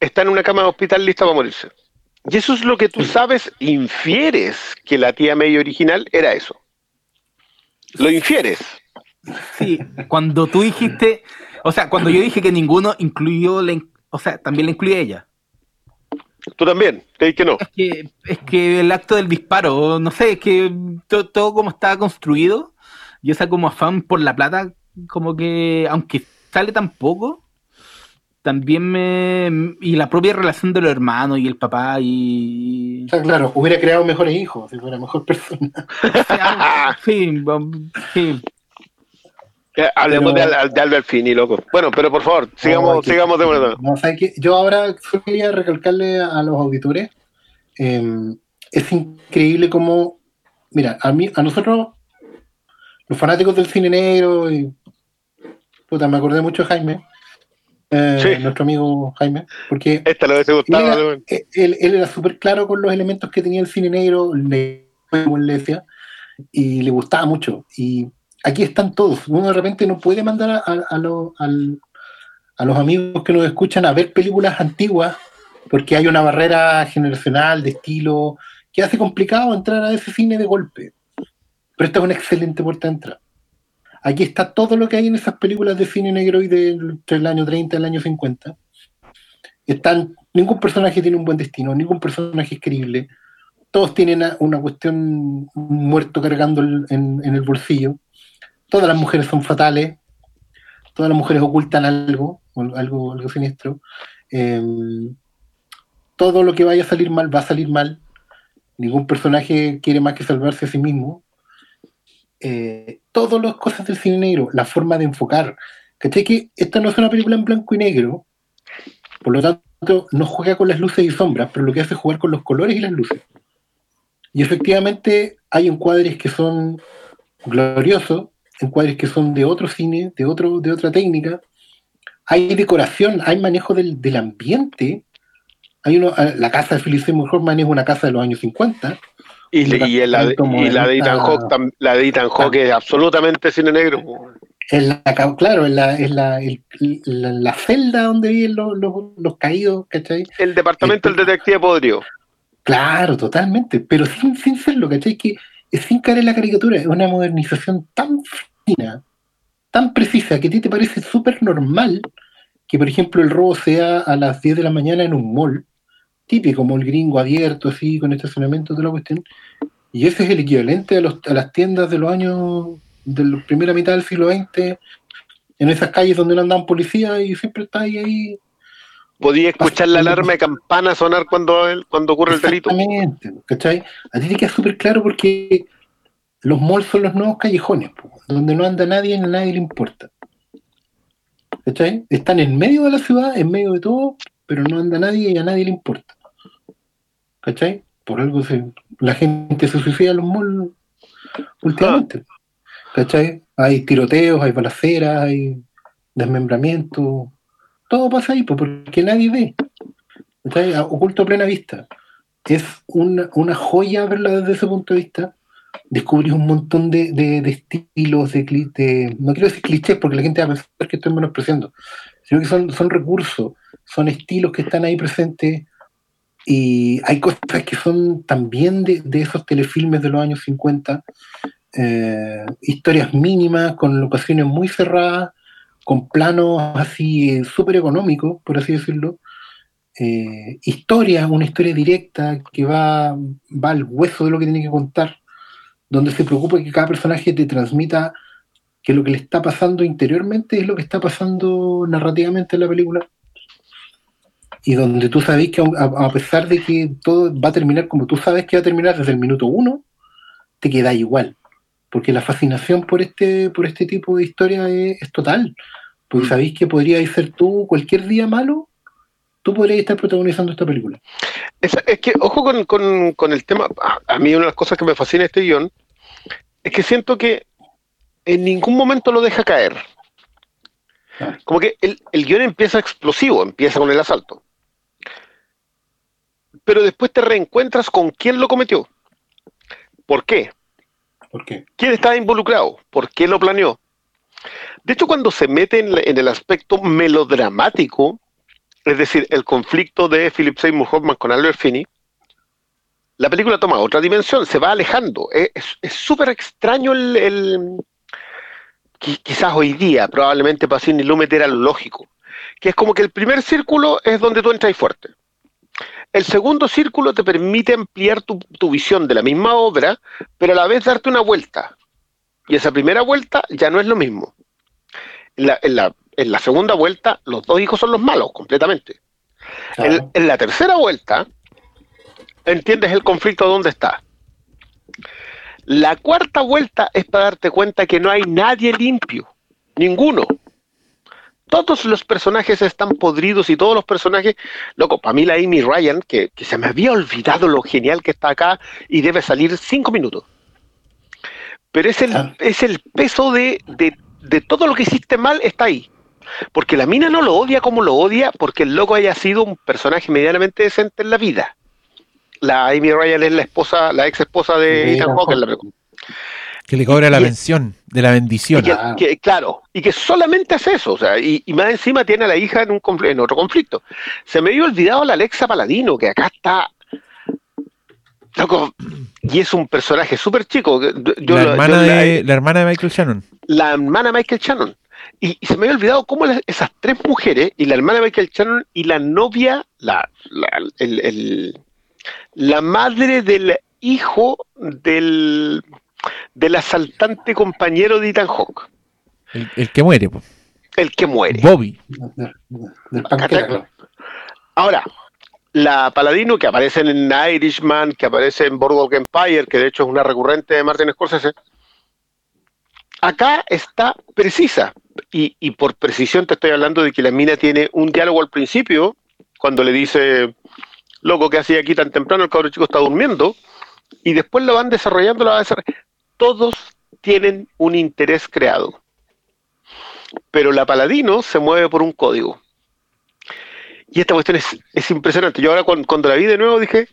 está en una cama de hospital lista para morirse. Y eso es lo que tú sabes, infieres que la tía May original era eso. Lo infieres. Sí, cuando tú dijiste, o sea, cuando yo dije que ninguno incluyó, la o sea, también la incluye ella. Tú también, te dije que no. Es que, es que el acto del disparo, no sé, es que to- todo, como está construido, y esa como afán por la plata, como que, aunque sale tan poco, también me... Y la propia relación de los hermanos y el papá y... O sea, claro, hubiera creado mejores hijos, si fuera mejor persona. Sí, sí, Eh, Hablemos Pero- de, de Albert Finney, loco. Bueno, pero por favor, sigamos, No, que- sigamos de verdad. No. Yo ahora quería recalcarle a los auditores, eh, es increíble cómo, mira, a mí, a nosotros, los fanáticos del cine negro, y, puta, me acordé mucho de Jaime, eh, Sí. nuestro amigo Jaime, porque Esta lo hubiese él gustado. era, weón. él- él- era súper claro con los elementos que tenía el cine negro, le- como él decía, y le gustaba mucho. Y aquí están todos. Uno de repente no puede mandar a, a- a lo- al- a los amigos que nos escuchan a ver películas antiguas porque hay una barrera generacional de estilo que hace complicado entrar a ese cine de golpe. Pero esta es una excelente puerta de entrada. Aquí está todo lo que hay en esas películas de cine negro y de, entre el año 30 y el año 50. Están, ningún personaje tiene un buen destino, ningún personaje es creíble. Todos tienen una cuestión, muerto cargando en el bolsillo. Todas las mujeres son fatales. Todas las mujeres ocultan algo, algo, algo siniestro. Eh, todo lo que vaya a salir mal va a salir mal. Ningún personaje quiere más que salvarse a sí mismo. eh, todas las cosas del cine negro, la forma de enfocar. ¿Cachai? Que esta no es una película en blanco y negro, por lo tanto, no juega con las luces y sombras, pero lo que hace es jugar con los colores y las luces. Y efectivamente hay encuadres que son gloriosos, encuadres que son de otro cine, de, otro, de otra técnica. Hay decoración, hay manejo del, del ambiente. Hay uno, ah, la casa de Philip Seymour Hoffman es una casa de los años 50. Y, la, de- y la de Ethan esta- Hawke, tam- la de Ethan Hawke es absolutamente cine negro. Es la, ca- claro, es la, es la, el- la, la celda donde viven los, los, los caídos, ¿cachai? El departamento del detective podrido. Claro, totalmente, pero sin, sin serlo, ¿cachai? Que es sin caer en la caricatura, es una modernización tan fina, tan precisa, que a ti te parece súper normal que, por ejemplo, el robo sea a las 10 de la mañana en un mall, típico mall gringo abierto, así, con estacionamiento, toda la cuestión, y ese es el equivalente a, los, a las tiendas de los años, de la primera mitad del siglo XX, en esas calles donde no andaban policías y siempre está ahí, ahí Podía escuchar la alarma de campana sonar cuando, el- cuando ocurre el delito. Exactamente, ¿cachai? A ti te queda súper claro porque los malls son los nuevos callejones, donde no anda nadie y a nadie le importa. ¿Cachai? Están en medio de la ciudad, en medio de todo, pero no anda nadie y a nadie le importa. ¿Cachai? Por algo se, la gente se suicida en los malls últimamente. ¿Cachai? Hay tiroteos, hay balaceras, hay desmembramientos. Todo pasa ahí, po, porque nadie ve. ¿cachai? A- Oculto a plena vista. Es una, una joya verla desde ese punto de vista. Descubrís un montón de, de- estilos, de, de- no quiero decir clichés porque la gente va a pensar que estoy menospreciando, sino que son, son recursos, son estilos que están ahí presentes y hay cosas que son también de, de esos telefilmes de los años 50, eh, historias mínimas, con locaciones muy cerradas, con planos así eh, súper económicos, por así decirlo, eh, historia, una historia directa que va, va al hueso de lo que tiene que contar, donde se preocupa que cada personaje te transmita que lo que le está pasando interiormente es lo que está pasando narrativamente en la película. Y donde tú sabes que a, a pesar de que todo va a terminar como tú sabes que va a terminar desde el minuto uno, te queda igual. Porque la fascinación por este, por este tipo de historia es, es total. Porque Mm. sabéis que podríais ser tú cualquier día malo, tú podrías estar protagonizando esta película. Es, es que, ojo con, con- con el tema, a, a mí una de las cosas que me fascina este guion es que siento que en ningún momento lo deja caer. Como que el, el guion empieza explosivo, empieza con el asalto. Pero después te reencuentras con quién lo cometió. ¿Por qué? ¿Por qué? ¿Quién estaba involucrado? ¿Por qué lo planeó? De hecho, cuando se mete en, en el aspecto melodramático, es decir, el conflicto de Philip Seymour Hoffman con Albert Finney, la película toma otra dimensión, se va alejando. Es súper extraño el, el- qui- Quizás hoy día, probablemente Sidney Lumet era lo lógico, que es como que el primer círculo es donde tú entras fuerte. El segundo círculo te permite ampliar tu, tu visión de la misma obra, pero a la vez darte una vuelta. Y esa primera vuelta ya no es lo mismo. En la, en la- en la segunda vuelta, los dos hijos son los malos, completamente. En, en la tercera vuelta, entiendes el conflicto dónde está. La cuarta vuelta es para darte cuenta que no hay nadie limpio, ninguno. Todos los personajes están podridos y todos los personajes, loco, para mí la Amy Ryan, que, que se me había olvidado lo genial que está acá y debe salir cinco minutos. Pero es el, Ah. es el peso de, de, de todo lo que hiciste mal está ahí. Porque la mina no lo odia como lo odia porque el loco haya sido un personaje medianamente decente en la vida. La Amy Ryan es la esposa, la ex esposa de Mira, Ethan Hawke en la Jorge. película. Que le cobra la Y- pensión de la bendición. Y que, Claro. que- claro, y que solamente es eso, o sea, y, y más encima tiene a la hija en, un confl- en otro conflicto. Se me había olvidado la Alexa Paladino, que acá está. Loco, y es un personaje súper chico. yo- la, yo hermana la- de, la hermana de Michael Shannon. la hermana de Michael Shannon. Y, y se me había olvidado cómo las- esas tres mujeres, y la hermana de Michael Shannon, y la novia, la, la, el- el- la madre del hijo del, del asaltante compañero de Ethan Hawke, El, el que muere, po. el que muere. Bobby. Del. Ahora, la Paladino que aparece en Irishman, que aparece en Boardwalk Empire, que de hecho es una recurrente de Martin Scorsese, acá está precisa. Y, y por precisión te estoy hablando de que la mina tiene un diálogo al principio, cuando le dice, loco, ¿qué hacía aquí tan temprano? El cabro chico está durmiendo. Y después lo van desarrollando, lo van desarrollando. Todos tienen un interés creado. Pero la Paladino se mueve por un código. Y esta cuestión es, es impresionante. Yo ahora cuando, cuando la vi de nuevo dije,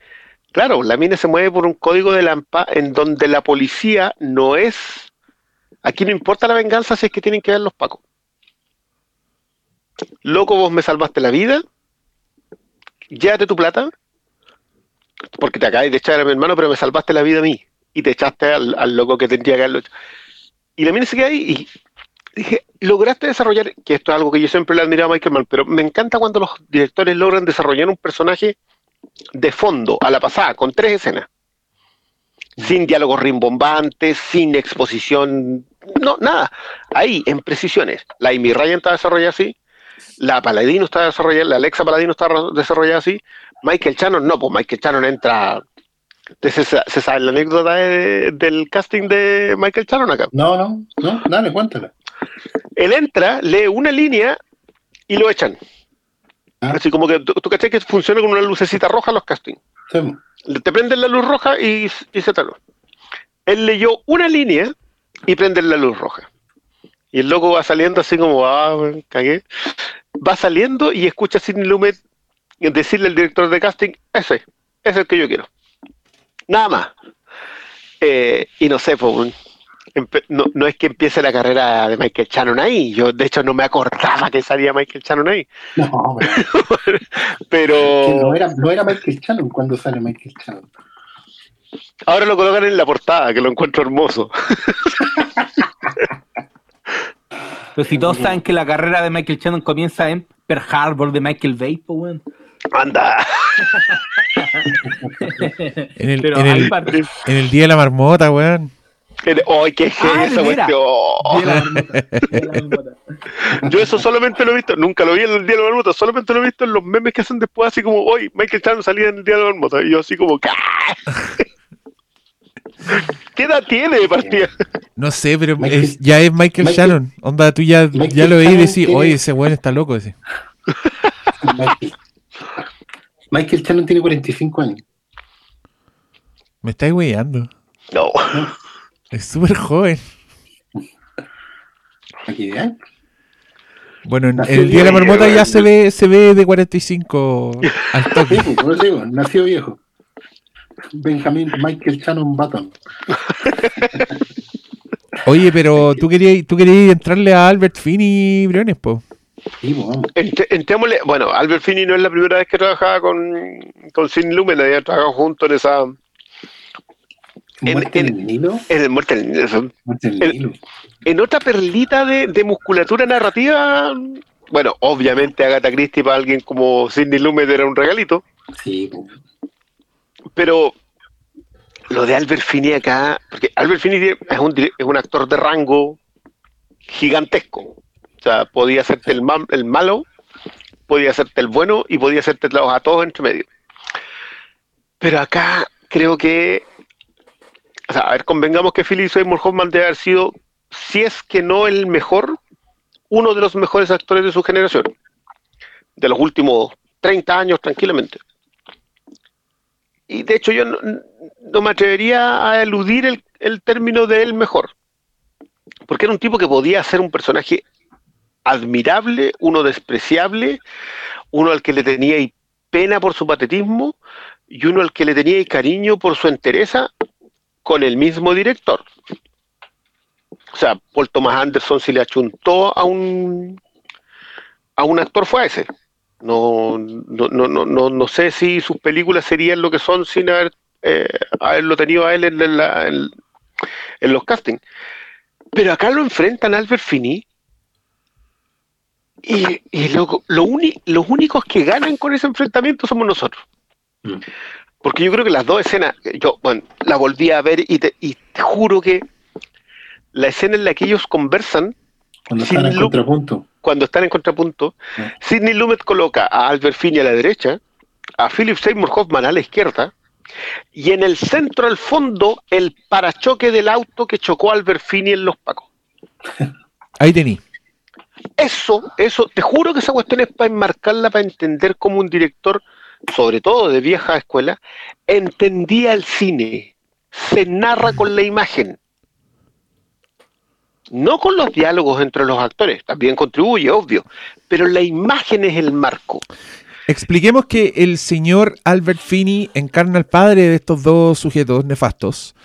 claro, la mina se mueve por un código de Lampa en donde la policía no es... Aquí no importa la venganza si es que tienen que ver los pacos. Loco, vos me salvaste la vida. Llévate tu plata. Porque te acabas de echar a mi hermano, pero me salvaste la vida a mí. Y te echaste al, loco que tendría que haberlo hecho. Y la mina se queda ahí y dije, lograste desarrollar, que esto es algo que yo siempre le he admirado a Michael Mann, pero me encanta cuando los directores logran desarrollar un personaje de fondo, a la pasada, con tres escenas. Sin diálogos rimbombantes, sin exposición, no, nada. Ahí, en precisiones. La Amy Ryan está desarrollada así, la Paladino está desarrollada, la Alexa Paladino está desarrollada así, Michael Shannon no, pues Michael Shannon entra... ¿Se, se sabe la anécdota de- del casting de Michael Shannon acá? No, no, no, dale, cuéntala. Él entra, lee una línea y lo echan. Ah. Así como que tú, tú caché que funciona con una lucecita roja los castings. Sí, Te prenden la luz roja y, y se taló. Él leyó una línea y prenden la luz roja. Y el loco va saliendo así como, ah, cagué. Va saliendo y escucha a Sidney Lumet decirle al director de casting, ese, ese es el que yo quiero. Nada más. Eh, y no sé, pues, no, no es que empiece la carrera de Michael Shannon ahí. Yo, de hecho, no me acordaba que salía Michael Shannon ahí. No, pero Pero no era, no era Michael Shannon cuando sale Michael Shannon. ahora lo colocan en la portada, que lo encuentro hermoso. Pero si todos saben que la carrera de Michael Shannon comienza en Pearl Harbor de Michael Bay, pues, weón. En el, Pero en, hay el, parte- en el día de la marmota, weón. ¡Ay, qué Ah, esa cuestión! Yo eso solamente lo he visto, nunca lo vi en el Día de la Marmota, solamente lo he visto en los memes que hacen después, así como, hoy Michael Shannon salía en el Día de la Marmota, y yo así como, ¿qué? ¿Qué edad tiene de partida? No sé, pero Michael- es- ya es Michael, Michael- Shannon. Onda, tú ya, Michael ya lo veis y decís, oye, ese weón está loco. Ese. Michael, Shannon tiene 45 años. Me estáis weyando. No. Es súper joven. Aquí, ¿eh? Bueno, en el día de la marmota ya se ve, se ve de 45 al Sí, toque. pues, como digo, nació viejo. Benjamin Michael Shannon Button. Oye, pero tú querías, tú querías entrarle a Albert Finney, Briones, po. Sí. Ent- entrémosle- bueno, Albert Finney no es la primera vez que trabajaba con, con Sin Lumen, había trabajado junto en esa, En- Muerte en, en- el Nilo. en el Muerte en el- Muerte en el el- Nilo. en otra perlita de, de musculatura narrativa. Bueno, obviamente Agatha Christie para alguien como Sidney Lumet era un regalito, Sí, pero lo de Albert Finney acá, porque Albert Finney es un, es un actor de rango gigantesco. O sea, podía hacerte el, ma- el malo, podía hacerte el bueno y podía hacerte a todos entre medio. Pero acá creo que, o sea, a ver, convengamos que Philip Seymour Hoffman debe haber sido, si es que no el mejor, uno de los mejores actores de su generación, de los últimos 30 años tranquilamente. Y de hecho yo no, me atrevería a eludir el, el término de el mejor, porque era un tipo que podía ser un personaje admirable, uno despreciable, uno al que le tenía pena por su patetismo y uno al que le tenía cariño por su entereza con el mismo director. O sea, Paul Thomas Anderson si le achuntó a un a un actor fue a ese. No, no, no, no, no, sé si sus películas serían lo que son sin eh, haberlo tenido a él en, en- los castings. Pero acá lo enfrentan Albert Finney y, y lo, lo uni- los únicos que ganan con ese enfrentamiento somos nosotros. Mm. Porque yo creo que las dos escenas, yo bueno, la volví a ver y te, y te juro que la escena en la que ellos conversan Cuando están en contrapunto. cuando están en contrapunto, Mm. Sidney Lumet coloca a Albert Finney a la derecha, a Philip Seymour Hoffman a la izquierda, y en el centro, al fondo, el parachoque del auto que chocó a Albert Finney en los Pacos. Ahí tení. Eso, eso, te juro que esa cuestión es para enmarcarla, para entender cómo un director, sobre todo de vieja escuela, entendía el cine. Se narra con la imagen. No con los diálogos entre los actores, también contribuye, obvio, pero la imagen es el marco. Expliquemos que el señor Albert Finney encarna al padre de estos dos sujetos nefastos.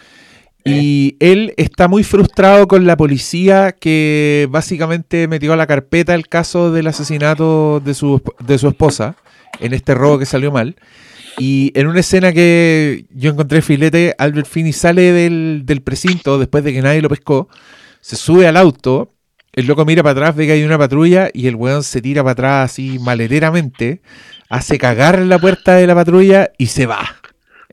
Y él está muy frustrado con la policía que básicamente metió a la carpeta el caso del asesinato de su, de su esposa en este robo que salió mal. Y en una escena que yo encontré filete, Albert Finney sale del, del precinto después de que nadie lo pescó, se sube al auto, el loco mira para atrás, ve que hay una patrulla y el weón se tira para atrás así maleteramente, hace cagar la puerta de la patrulla y se va.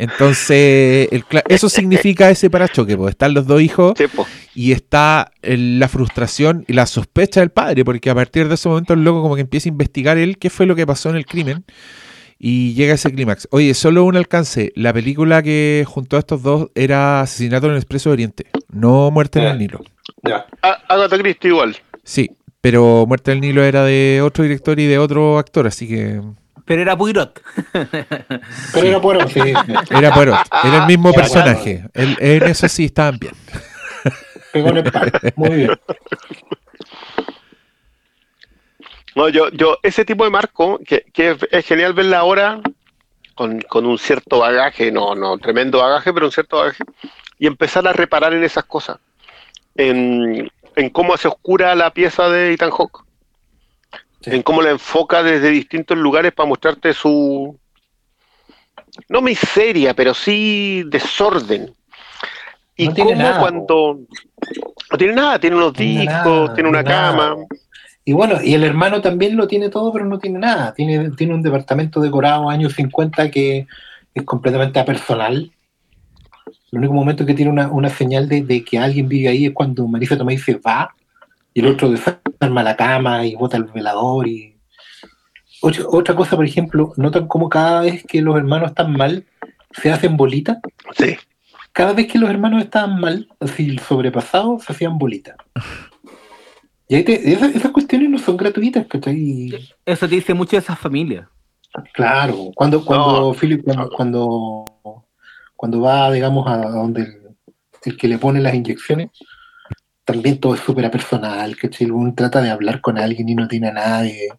Entonces, el eso significa ese parachoque, pues están los dos hijos Sí, po. y está el- la frustración y la sospecha del padre, porque a partir de ese momento el loco como que empieza a investigar él qué fue lo que pasó en el crimen y llega ese clímax. Oye, solo un alcance, la película que junto a estos dos era Asesinato en el Expreso de Oriente, no Muerte en el Nilo. Ya. A- Agatha Christie igual. Sí, pero Muerte en el Nilo era de otro director y de otro actor, así que Pero era Poirot. Pero era por sí. era Poirot, era el mismo Era personaje. El- en eso sí estaban bien. Pegó en el. Muy bien. No, yo, yo, ese tipo de marco, que, que es, es genial verla ahora con, con un cierto bagaje, no, no, tremendo bagaje, pero un cierto bagaje, y empezar a reparar en esas cosas, en, en cómo hace oscura la pieza de Ethan Hawke, Sí. en cómo la enfoca desde distintos lugares para mostrarte su, no miseria, pero sí desorden. Y No tiene cómo nada, cuando... No tiene nada, tiene unos tiene discos, nada, tiene una nada. cama. Y bueno, y el hermano también lo tiene todo, pero no tiene nada. Tiene, tiene un departamento decorado años 50 que es completamente apersonal. El único momento que tiene una, una señal de, de que alguien vive ahí es cuando Marisa Tomei se va y el otro desarma la cama y bota el velador. y Otra, otra cosa, por ejemplo, notan cómo cada vez que los hermanos están mal, se hacen bolitas. Sí. Cada vez que los hermanos estaban mal, así sobrepasados, se hacían bolitas. Y ahí te- esas, esas cuestiones no son gratuitas, ¿cachai? Eso te dice mucho de esa familia. Claro, cuando, cuando No. Philip, cuando, cuando, cuando va, digamos, a donde el, el que le pone las inyecciones, también todo es súper personal, ¿cachai? Uno trata de hablar con alguien y no tiene a nadie.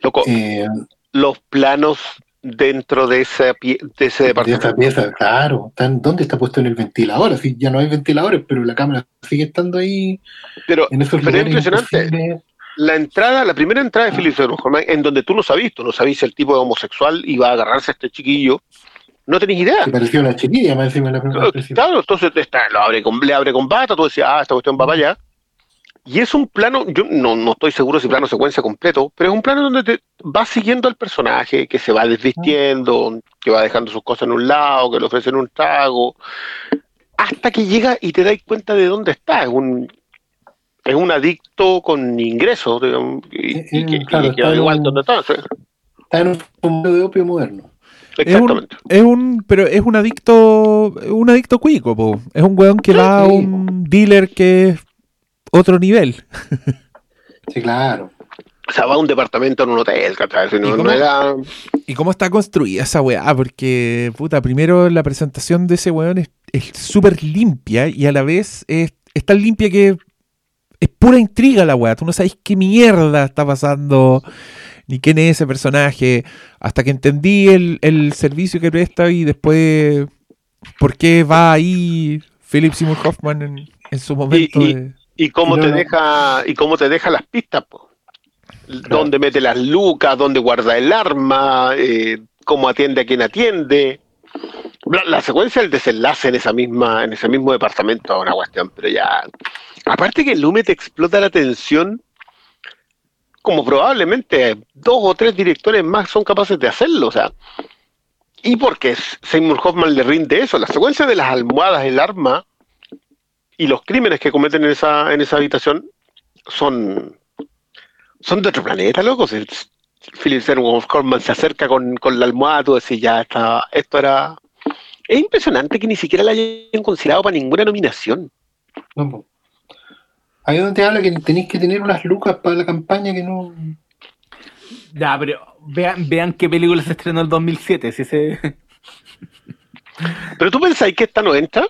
Loco, Eh, los planos dentro de, esa pie- de ese de departamento. esa pieza, claro, están, ¿dónde está puesto en el ventilador? Así ya no hay ventiladores, pero la cámara sigue estando ahí Pero, en esos pero es impresionante. imposibles. La entrada, la primera entrada de Philip Seymour Hoffman, en donde tú no sabías, tú no sabías si el tipo de homosexual iba a agarrarse a este chiquillo, no tenías idea. Que parecía una chiquilla más encima la primera. Claro, entonces está, lo abre con, le abre con bata, tú decías, ah, esta cuestión va para allá. Y es un plano, yo no, no estoy seguro si plano secuencia completo, pero es un plano donde te vas siguiendo al personaje, que se va desvistiendo, que va dejando sus cosas en un lado, que le ofrecen un trago, hasta que llega y te das cuenta de dónde está. Es un, es un adicto con ingresos, digamos, y, Eh, y que, eh, claro, y que en igual un- donde está. sí. Está en un mundo de opio moderno. Es un, Exactamente. es un, pero es un adicto, un adicto cuico, po. Es un weón que Sí, va a un dealer que es otro nivel. Sí, claro. O sea, va a un departamento en un hotel, ¿cachai? Si ¿Y cómo? no era... ¿Y cómo está construida esa weá? Porque, puta, primero la presentación de ese weón es es súper limpia y a la vez es, es tan limpia que es pura intriga la weá. Tú no sabes qué mierda está pasando, ni quién es ese personaje, hasta que entendí el, el servicio que presta y después por qué va ahí Philip Seymour Hoffman en, en su momento. y- de- y cómo No, te no. deja y cómo te deja las pistas po. dónde mete las lucas dónde guarda el arma eh, cómo atiende a quien atiende la, la secuencia del desenlace en esa misma en ese mismo departamento es una cuestión pero ya aparte que Lumet explota la tensión como probablemente dos o tres directores más son capaces de hacerlo o sea y porque Seymour Hoffman le rinde eso la secuencia de las almohadas el arma y los crímenes que cometen en esa, en esa habitación son, son de otro planeta, loco. Philip Seymour Hoffman se acerca con, con la almohada, tú decís, ya está, esto era... Es impresionante que ni siquiera la hayan considerado para ninguna nominación. No. Ahí donde te habla que tenéis que tener unas lucas para la campaña que no. Ya, pero vean, vean qué película se estrenó en el 2007. Si ese... Pero tú pensáis que esta no entra.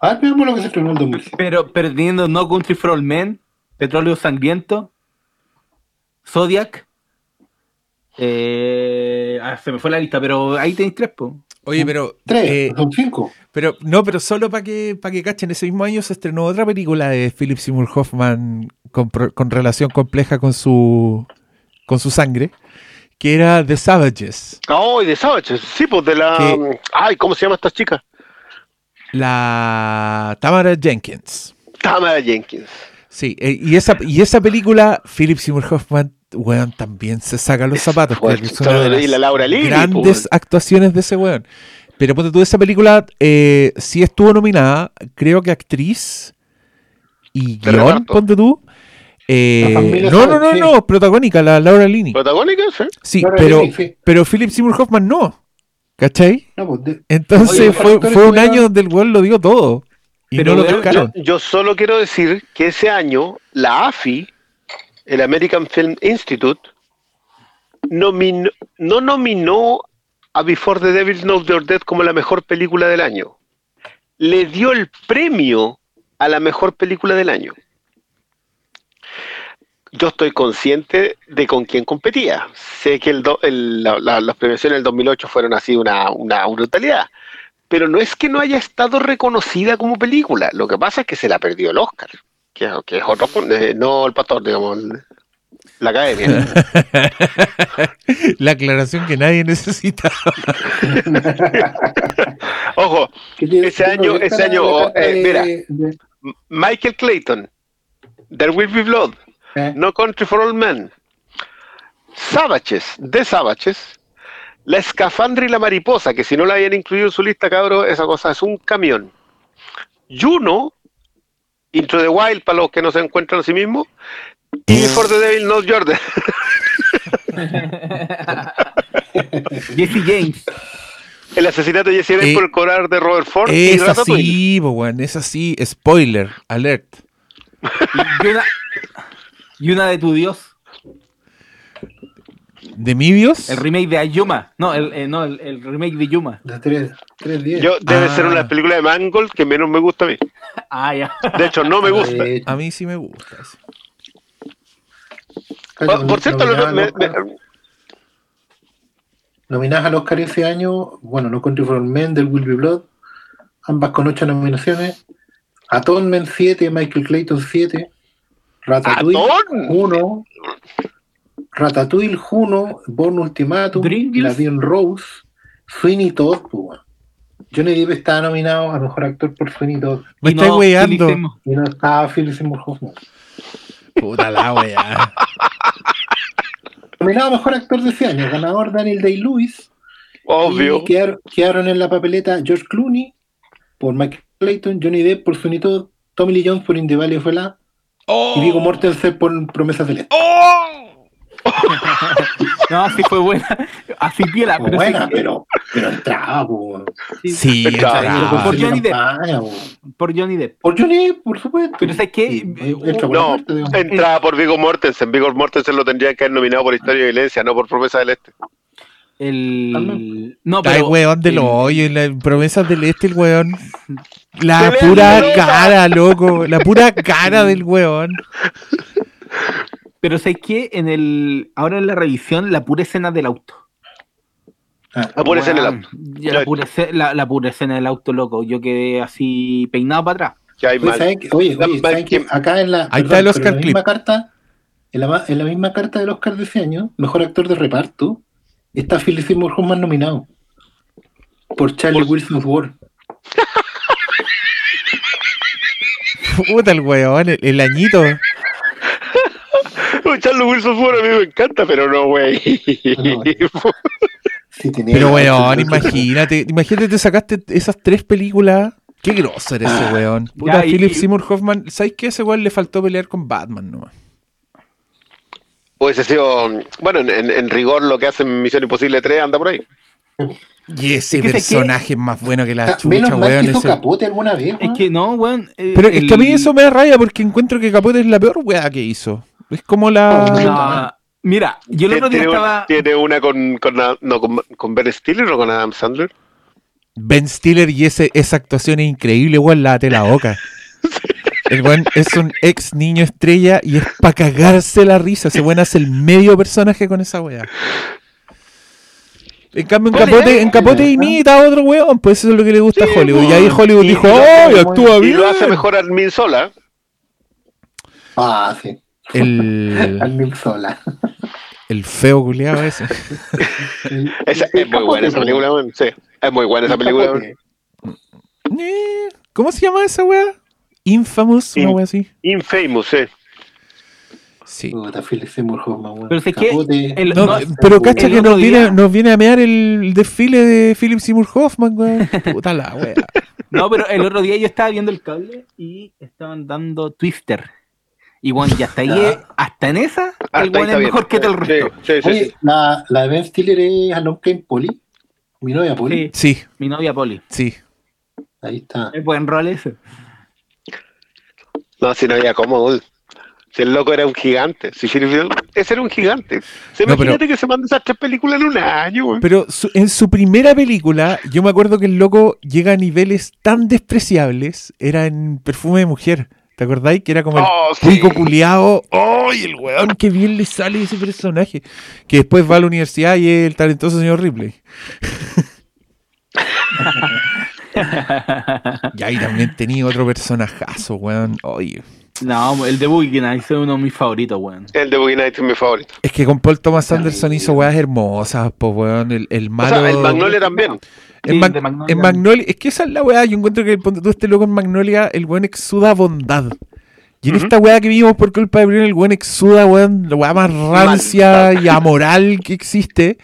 A ver, veamos lo que se estrenó en el 2007. pero, pero teniendo No Country for All Men, Petróleo Sangriento, Zodiac. Eh, ah, se me fue la lista, pero ahí tenéis tres, po. Oye, pero. Tres, eh, son cinco. pero no, pero solo para que, para que cachen, ese mismo año se estrenó otra película de Philip Seymour Hoffman con, pro- con relación compleja con su, con su sangre, que era The Savages. Oh, y de Savage. Sí, pues de la. Ay, ¿cómo se llama esta chica? La Tamara Jenkins. Tamara Jenkins. Sí, eh, y esa, y esa película, Philip Seymour Hoffman, weón, también se saca los zapatos. Fue- creo que es una de y la Laura Linney, grandes pues. actuaciones de ese weón. Pero ponte tú, esa película eh, sí estuvo nominada, creo que actriz y guion, ponte tú. Eh, no, no, no, sí. no, protagónica, la Laura Linney. ¿Protagónica? Sí. Sí, Laura pero, sí. pero Philip Seymour Hoffman no. ¿Cachai? No, pues, de- Entonces Oye, fue, fue un año donde el weón lo dio todo. Y Pero no lo yo solo quiero decir que ese año la AFI, el American Film Institute, no nominó a Before the Devil Knows Your Dead como la mejor película del año. Le dio el premio a la mejor película del año. Yo estoy consciente de con quién competía. Sé que el do- el- la- la- las premiaciones del 2008 fueron así una brutalidad. Pero no es que no haya estado reconocida como película. Lo que pasa es que se la perdió el Oscar. Que, que es otro. eh, no el pastor, digamos. La academia. La aclaración que nadie necesita. Ojo, Ese año- ese año, oh, eh, mira. Michael Clayton. There Will Be Blood. eh, No Country for All Men. Savages, de Savages. La escafandra y la mariposa, que si no la habían incluido en su lista, cabrón, esa cosa es un camión. Juno, Intro the Wild, para los que no se encuentran a sí mismos. Y Before the Devil Knows Jordan. Jesse James. El asesinato de Jesse James Eh, por el cobrar de Robert Ford y Es Ratatouille. así, po, weón, es así. Spoiler, alert. Y una, y una de tu Dios. ¿De mi Dios? El remake de Ayuma. No, el, eh, no, el, el remake de Yuma. de tres, tres días. Yo, debe Ah. ser una película de Mangold que menos me gusta a mí. Ah, ya. De hecho, no me gusta. A mí sí me gusta. eso. cacho, Oh, por cierto, nominadas me- al me- Oscar- nominadas al Oscar ese año, bueno, No Country for Men, del Will Be Blood, ambas con ocho nominaciones. Atonement 7, Michael Clayton 7, Ratatouille ¡Atón! 1, Ratatouille 1, Born Ultimatum, Bien Rose, Sweeney Todd, pues. Johnny Depp estaba nominado a Mejor Actor por Sweeney Todd Me no, weyando. Y no estaba Philip Seymour Hoffman. Puta la wea. Nominado a Mejor Actor de ese año, ganador Daniel Day-Lewis, Obvio. Y quedar- quedaron en la papeleta George Clooney por Michael Clayton, Johnny Depp por Sweeney Todd, Tommy Lee Jones por In the Valley of y Viggo Mortensen por Promesa Celeste. No, así fue buena. Así piola. Pero buena, sí- pero, pero entraba po, sí, Sí, entraba. por Johnny Depp. Por Johnny Depp. Por Johnny Depp, por supuesto. Pero ¿sabes qué? Sí, Eh, entra por la No, digamos. entraba por Viggo Mortensen. Viggo Mortensen lo tendría que haber nominado por Historia de Violencia, no por Promesa del Este. El. No, Está pero. el weón de el- los hoyos, la promesas del este, el weón. La ¡Se ve pura cara, loco. La pura cara del weón. Pero ¿sabes qué? En el. Ahora en la revisión, la pura escena del auto. Ah, La pura escena del auto. ya la, pura escena, la, la pura escena del auto, loco. Yo quedé así peinado para atrás. Que hay Oye. Oye, oye, ¿saben que- qué? acá en la, Ahí perdón, está el Oscar en la clip. misma carta, en la, en la misma carta del Oscar de ese año, mejor actor de reparto, está Philip Seymour Hoffman nominado por Charlie Por- Wilson's War. Puta el weón, el, el añito. Uy, Charles Wilson Ford a mí me encanta, pero no, güey. No, Sí, Pero weón, imagínate, imagínate te sacaste esas tres películas. Qué grosso era ese weón. Puta, Ya, y- Philip y- Seymour Hoffman, ¿sabes qué? Ese weón le faltó pelear con Batman nomás. Hubiese sido, bueno, en, en- en rigor lo que hace en Misión Imposible 3 anda por ahí. Y ese Es que personaje es más bueno que la Ah, chucha, Menos mal weón. que hizo ese- capote alguna vez. Es weón. que no, weón. eh, Pero es que a mí eso me da raya porque encuentro que Capote es la peor weá que hizo. Es como la. No, mira, yo el otro día estaba. tiene una con, con, no, con, con Ben Stiller o con Adam Sandler. Ben Stiller y ese, esa actuación es increíble, weón, la la boca. El weón es un ex niño estrella y es para cagarse la risa. Ese weón hace el medio personaje con esa weá. En cambio, en Capote, en Capote eh, imita a otro weón, pues eso es lo que le gusta a Hollywood. Y ahí Hollywood Y dijo, ¡ay, actúa Y bien! lo hace mejor Armin Sola. Ah, sí. El, Sola. el feo culiado ese. El- Esa- el es muy buena esa película, weón. Sí, es muy buena esa el película. capote. weón. Eh, ¿Cómo se llama esa weá? Infamous, una weá así. Infamous, sí. Sí. Puta, Philip Seymour Hoffman, weón. Pero es que el- No, no, pero el cacha que viene, nos viene a mear el desfile de Philip Seymour Hoffman, weón. Puta la wea. No, pero el otro día yo estaba viendo el cable y estaban dando Twister. Y bueno, ya hasta ahí, Ya. hasta en esa, Hasta el está es bien. mejor que todo el resto. sí, sí, Oye, sí. la, la de Ben Stiller es Alon Kane Polly. Mi novia Polly. Sí, Sí, mi novia Poli. sí. Ahí está. Es buen rol ese. No, si no había cómodo. Si el loco era un gigante. Si ese era un gigante. Se No, imagínate pero- que se manda esas tres películas en un año, weón. Pero su- en su primera película, yo me acuerdo que el loco llega a niveles tan despreciables. Era en Perfume de Mujer. ¿Te acordáis? Que era como el Oh, sí. cuico culiao. ¡Ay, el weón! ¡Qué bien le sale ese personaje! Que después va a la universidad y es el talentoso señor Ripley. Y ahí también tenía otro personajazo, weón. Oye. No, el de Boogie Nights es uno de mis favoritos, weón. El de Boogie Nights es mi favorito. Es que con Paul Thomas Anderson hizo weas hermosas, pues weón. El, el O malo. sea, el Magnolia también. En, Mag- Magnolia. en Magnolia, es que esa es la weá, yo encuentro que tú este loco en Magnolia, el weón exuda bondad. Y en esta weá que vimos por culpa de Brian, el weón exuda, weón, la weá más rancia y amoral que existe.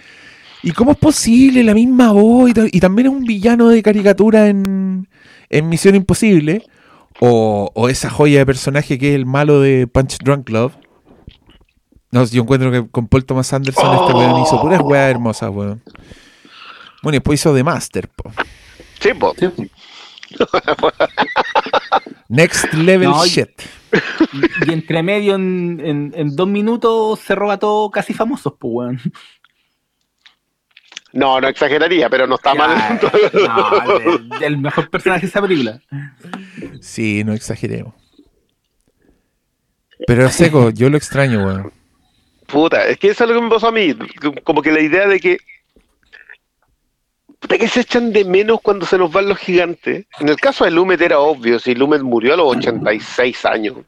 ¿Y cómo es posible? La misma voz y, ta- y también es un villano de caricatura en, en Misión Imposible. O, o esa joya de personaje que es el malo de Punch Drunk Love. No, yo encuentro que con Paul Thomas Anderson este weón hizo puras weas hermosas, weón. Bueno, y después hizo The Master, po. Sí, po. Sí. Next level No, shit. Y, y entre medio, en, en- en dos minutos, se roba todo casi famosos, pues, weón. No, no exageraría, pero no está Ya, mal. no, el, el mejor personaje de esa película. Sí, no exageremos. Pero seco, yo lo extraño, weón. Puta, es que eso es lo que me pasó a mí. Como que la idea de que. Puta, que se echan de menos cuando se nos van los gigantes. En el caso de Lumet era obvio, si Lumet murió a los 86 años.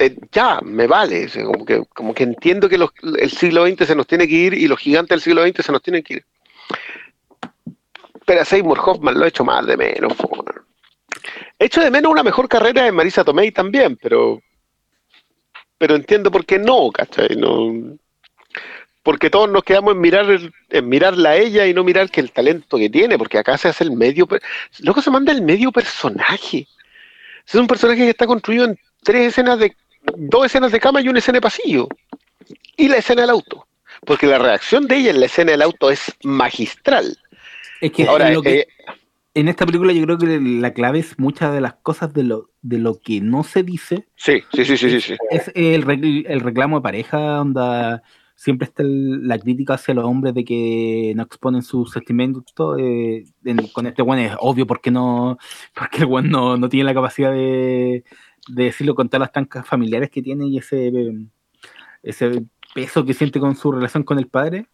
Eh, ya, me vale. como, que, como que entiendo que el siglo XX se nos tiene que ir y los gigantes del siglo XX se nos tienen que ir. Pero a Seymour Hoffman lo he hecho más de menos. He hecho de menos una mejor carrera de Marisa Tomei también, pero pero entiendo por qué no, ¿cachai? No, porque todos nos quedamos en mirar el- en mirarla a ella y no mirar que el talento que tiene, porque acá se hace el medio, luego se manda el medio personaje. Es un personaje que está construido en tres escenas de, dos escenas de cama y una escena de pasillo. Y la escena del auto. Porque la reacción de ella en la escena del auto es magistral. Es que, Ahora, lo que eh, en esta película yo creo que la clave es muchas de las cosas de lo, de lo que no se dice. sí, sí, sí, sí, sí, sí. Es el reclamo de pareja, onda siempre está el- la crítica hacia los hombres de que no exponen sus sentimientos. eh, en- con este weón es obvio porque no, porque el weón no, no tiene la capacidad de, de decirlo con todas las tancas familiares que tiene y ese, ese peso que siente con su relación con el padre.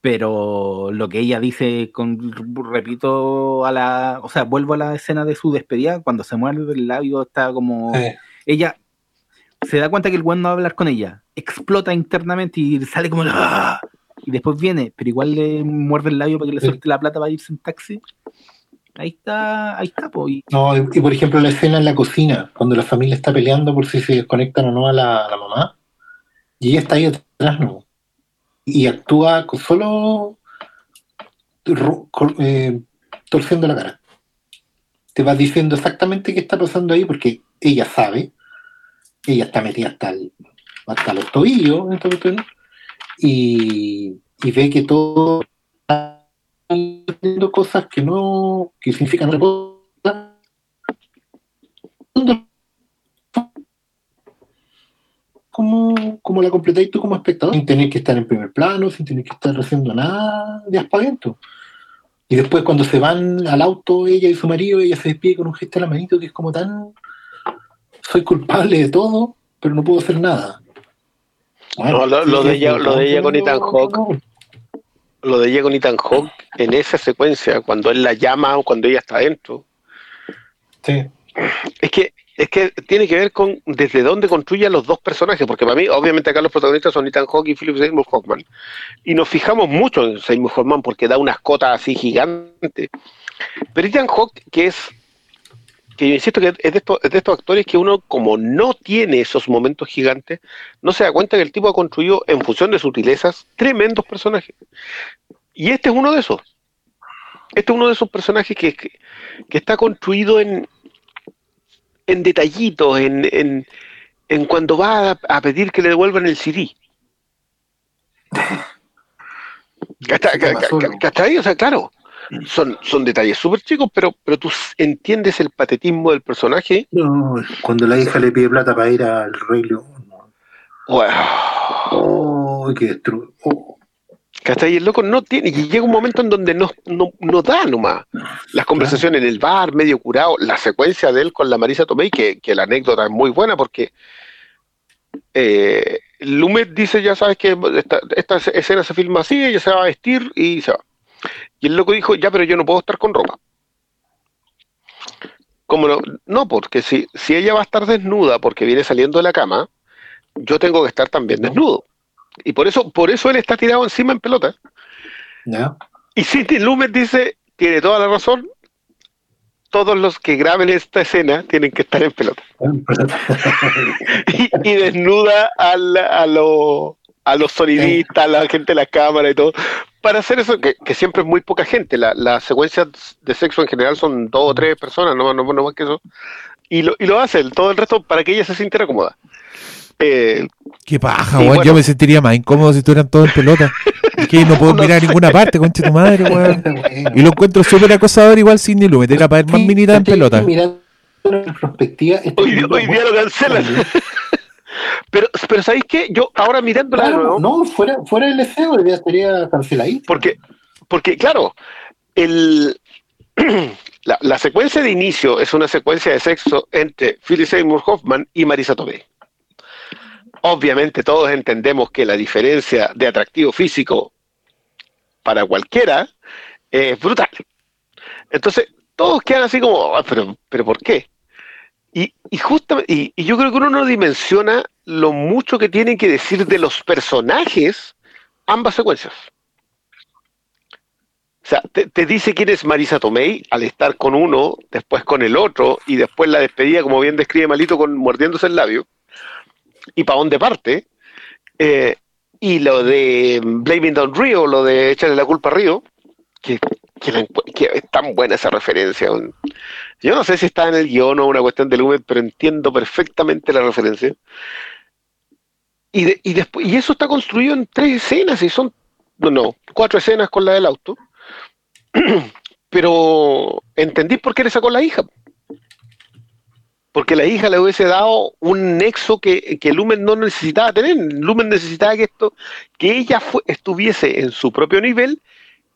Pero lo que ella dice, con, repito, a la, o sea, vuelvo a la escena de su despedida, cuando se muerde el labio, está como ella se da cuenta que el weón no va a hablar con ella, explota internamente y sale como ¡Ah! y después viene, pero igual le muerde el labio para que le suelte la plata para irse en taxi. Ahí está, ahí está, po, y- No, y, y por ejemplo la escena en la cocina, cuando la familia está peleando por si se desconectan o no a la, a la mamá, y ella está ahí atrás, ¿no? Y actúa con solo cor- eh, torciendo la cara. Te va diciendo exactamente qué está pasando ahí porque ella sabe, ella está metida hasta, hasta los tobillos en y, ve que todo está cosas que no, que significan cosa. Como, como la completáis tú como espectador, sin tener que estar en primer plano, sin tener que estar haciendo nada de aspaviento. Y después cuando se van al auto, ella y su marido, ella se despide con un gesto de la manito que es como tan... Soy culpable de todo, pero no puedo hacer nada. No, lo, de ella, lo de ella con Ethan no. lo de ella con Ethan Hawke, en esa secuencia, cuando él la llama o cuando ella está adentro, Sí. es que es que tiene que ver con desde dónde construye a los dos personajes, porque para mí, obviamente acá los protagonistas son Ethan Hawke y Philip Seymour Hoffman, y nos fijamos mucho en Seymour Hoffman porque da unas cotas así gigantes, pero Ethan Hawke, que es, que yo insisto que es de, estos, es de estos actores que uno como no tiene esos momentos gigantes, no se da cuenta que el tipo ha construido en función de sutilezas tremendos personajes, y este es uno de esos. Este es uno de esos personajes que, que, que está construido en, en detallitos, en, en, en cuando va a, a pedir que le devuelvan el CD. ¿Cachai? O sea, claro, son, son detalles súper chicos, pero, pero tú entiendes el patetismo del personaje. No, cuando la hija le pide plata para ir al Rey León. no. Wow. Oh, qué destru- oh. ¿Cachai? Y el loco no tiene, y llega un momento en donde no, no, no da nomás. Las conversaciones en el bar, medio curado, la secuencia de él con la Marisa Tomei, que, que la anécdota es muy buena porque eh, Lumet dice, ya sabes que esta, esta escena se filma así, ella se va a vestir y se va. Y el loco dijo, ya, pero yo no puedo estar con ropa. ¿Cómo no? No, porque si, si ella va a estar desnuda porque viene saliendo de la cama, yo tengo que estar también desnudo. Y por eso, por eso él está tirado encima en pelota. ¿Ya? Y Sidney Lumet dice, tiene toda la razón, todos los que graben esta escena tienen que estar en pelota. Y, y desnuda al- a, lo- a los sonidistas, a la gente de la cámara y todo, para hacer eso, que, que siempre es muy poca gente. La- Las secuencias de sexo en general son dos o tres personas, no, no, no más que eso. Y lo, y lo hace el- todo el resto para que ella se sintiera cómoda. Eh, Qué paja, weón. bueno. Yo me sentiría más incómodo si estuvieran todos en pelota. Es que no puedo No mirar a ninguna parte, concha tu madre, weón. Y lo encuentro súper acosador igual sin ni. Era para ver más minita en pelota. Mirando en perspectiva, hoy, hoy día lo cancelan. Pero, pero ¿sabéis qué? Yo ahora mirándola de Claro, nuevo, no, fuera, fuera del deseo, ya estaría canceladísimo. Porque, porque claro, el, la, la secuencia de inicio es una secuencia de sexo entre Philip Seymour Hoffman y Marisa Tomei. Obviamente todos entendemos que la diferencia de atractivo físico para cualquiera es brutal. Entonces, todos quedan así como, "Ah, pero, pero ¿por qué? Y, y, justamente, y, y yo creo que uno no dimensiona lo mucho que tienen que decir de los personajes ambas secuencias. O sea, te, dice quién es Marisa Tomei al estar con uno, después con el otro, y después la despedida, como bien describe Malito, con mordiéndose el labio, y para dónde parte. Eh, y lo de Blaming Down Rio, lo de echarle la culpa a Río, que, es tan buena esa referencia. Yo no sé si está en el guion o una cuestión del Lumet, pero entiendo perfectamente la referencia. Y, de- y, después, y eso está construido en tres escenas, y son, no, cuatro escenas con la del auto. Pero entendí por qué le sacó la hija. Porque la hija le hubiese dado un nexo que, que Lumen no necesitaba tener. Lumen necesitaba que esto, que ella estuviese en su propio nivel,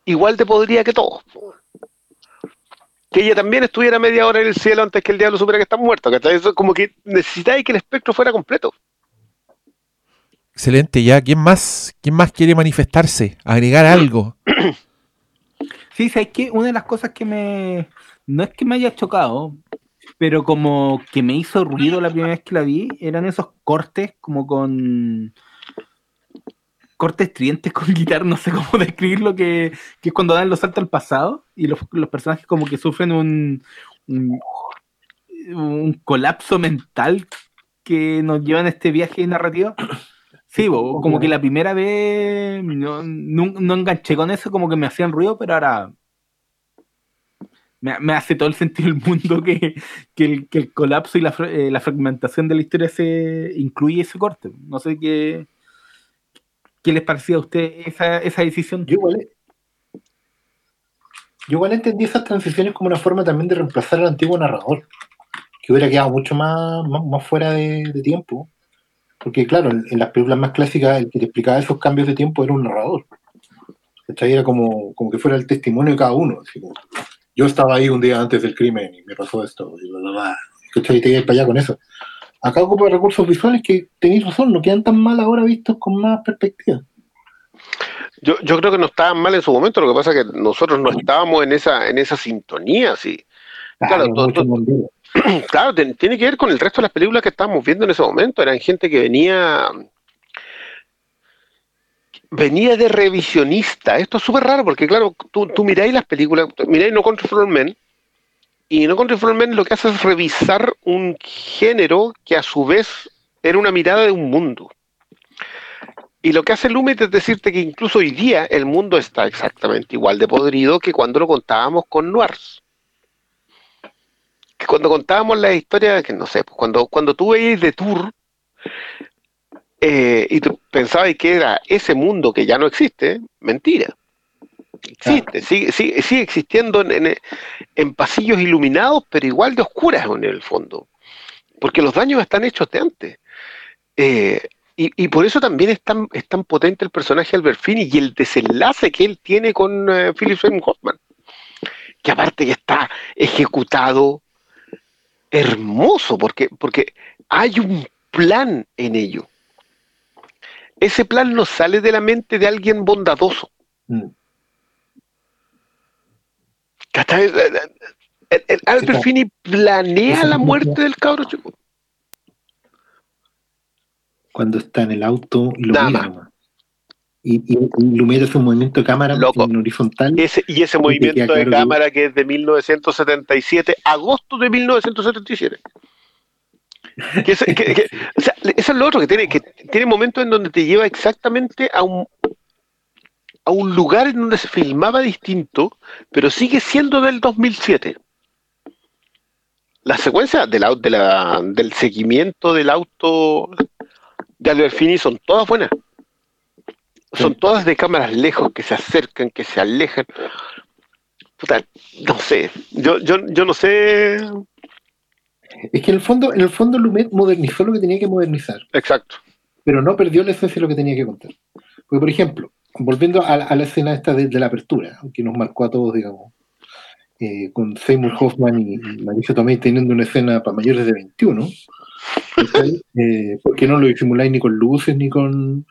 igual de podría que todos. Que ella también estuviera media hora en el cielo antes que el diablo supiera que está muerto. ¿cachai? Eso es como que necesitaba que el espectro fuera completo. Excelente, ya. ¿Quién más? ¿Quién más quiere manifestarse? Agregar algo. Sí, ¿sabes qué? Una de las cosas que me. No es que me haya chocado, pero como que me hizo ruido la primera vez que la vi, eran esos cortes como con. Cortes estridentes con guitarra, no sé cómo describirlo, que, que es cuando dan los saltos al pasado y los, los personajes como que sufren un, un, un colapso mental que nos lleva en este viaje narrativo. Sí, bo, como que la primera vez no, no, no enganché con eso, como que me hacían ruido, pero ahora me, me hace todo el sentido del mundo que, que, el, que el colapso y la, eh, la fragmentación de la historia se incluye ese corte. No sé qué, qué les parecía a usted esa, esa decisión. Yo igual, Yo igual entendí esas transiciones como una forma también de reemplazar al antiguo narrador, que hubiera quedado mucho más, más, fuera de, tiempo. Porque claro, en, las películas más clásicas el que te explicaba esos cambios de tiempo era un narrador. Era como, como que fuera el testimonio de cada uno. yo estaba ahí un día antes del crimen y me pasó esto. Y bla, bla, bla. Y te para allá con eso. Acá ocupa recursos visuales que tenéis razón, no quedan tan mal ahora vistos con más perspectiva. Yo, yo creo que no estaban mal en su momento, lo que pasa es que nosotros no estábamos en esa, en esa sintonía, sí. Claro, todo- mucho todo- duro. Claro, tiene que ver con el resto de las películas que estábamos viendo en ese momento. Eran gente que venía venía de revisionista. Esto es súper raro porque, claro, tú, tú miráis las películas, miráis No Old Men, y No Men lo que hace es revisar un género que a su vez era una mirada de un mundo. Y lo que hace Lumet es decirte que incluso hoy día el mundo está exactamente igual de podrido que cuando lo contábamos con Noirs que cuando contábamos la historia, que no sé, pues cuando, cuando tú veías de Tour eh, y tú pensabas que era ese mundo que ya no existe, mentira. Existe, sigue, sigue, sigue existiendo en, en- en pasillos iluminados, pero igual de oscuras en el fondo. Porque los daños están hechos de antes. Eh, y, y por eso también es tan, es tan potente el personaje de Albert Finney y el desenlace que él tiene con eh, Philip Seymour Hoffman. Que aparte que está ejecutado hermoso, porque, porque hay un plan en ello. Ese plan no sale de la mente de alguien bondadoso. Mm. ¿Cachai? El, el Albert. Finney planea la muerte del cabro chico. Cuando está en el auto y lo Nada mira. Y, y, y hace un movimiento de cámara Loco. en horizontal. Ese, y ese movimiento de claro cámara que es de 1977, agosto de 1977. Que que- que- o sea, eso es lo otro que tiene, que tiene momentos en donde te lleva exactamente a un a un lugar en donde se filmaba distinto, pero sigue siendo del 2007. Las secuencias del, de la- del seguimiento del auto de Albert Finney son todas buenas. Son todas de cámaras lejos, que se acercan, que se alejan. Puta, no sé. Yo, yo, yo no sé. Es que en el fondo, en el fondo Lumet modernizó lo que tenía que modernizar, Exacto. pero no perdió la esencia de lo que tenía que contar. Porque, por ejemplo, volviendo a, la- a la escena esta de, de la apertura, que nos marcó a todos, digamos, eh, con Seymour Hoffman y, y Marisa Tomei teniendo una escena para mayores de 21, ¿cachai? eh, porque no lo disimuláis ni con luces ni con...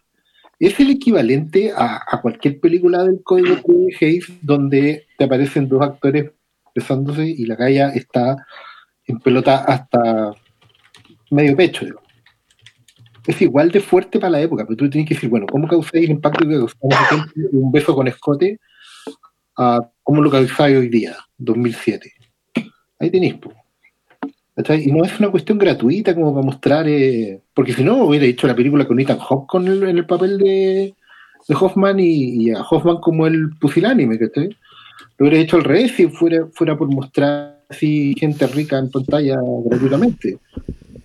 Es el equivalente a, a cualquier película del código de Hayes donde te aparecen dos actores besándose y la galla está en pelota hasta medio pecho. digamos. Es igual de fuerte para la época, pero tú tienes que decir, bueno, ¿cómo causáis el impacto que en un beso con escote? a ¿Cómo lo causáis hoy día, 2007? Ahí tenéis. ¿Cachai? Y no es una cuestión gratuita como para mostrar, eh, porque si no hubiera hecho la película con Ethan Hawke con el, en el papel de, Hoffman y, y a Hoffman como el pusilánime, ¿cachai? Lo hubiera hecho al revés si fuera, fuera por mostrar así gente rica en pantalla gratuitamente.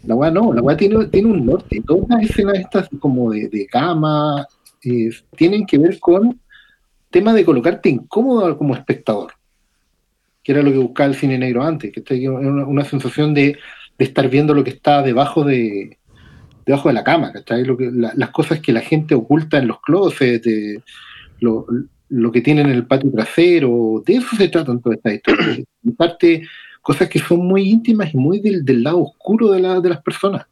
La weá no, la weá tiene, tiene un norte. Todas las escenas estas como de, de cama tienen que ver con tema de colocarte incómodo como espectador, que era lo que buscaba el cine negro antes, que era una, una sensación de, de estar viendo lo que está debajo de debajo de la cama, ¿cachai? Las cosas que la gente oculta en los closets, de, lo, que tienen en el patio trasero, de eso se tratan todas estas historias. En parte, cosas que son muy íntimas y muy del, del lado oscuro de, la, de las personas.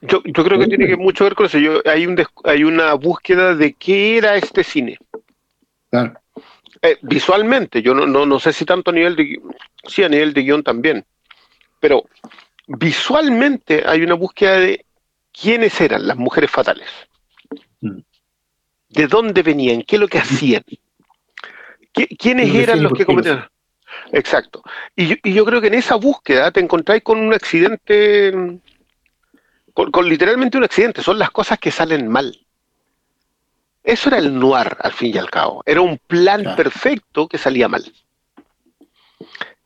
Yo, yo creo que tiene que mucho ver con eso. Yo, hay, un hay una búsqueda de qué era este cine. Claro. Eh, visualmente, yo no, no, no sé si tanto a nivel de sí, a nivel de guion también, pero visualmente hay una búsqueda de quiénes eran las mujeres fatales, Mm. de dónde venían, qué es lo que hacían, ¿Qui- quiénes eran hacían los que cometían. Exacto. Y yo, y yo creo que en esa búsqueda te encontráis con un accidente, con, con literalmente un accidente, son las cosas que salen mal. Eso era el noir, al fin y al cabo. Era un plan Claro. perfecto que salía mal.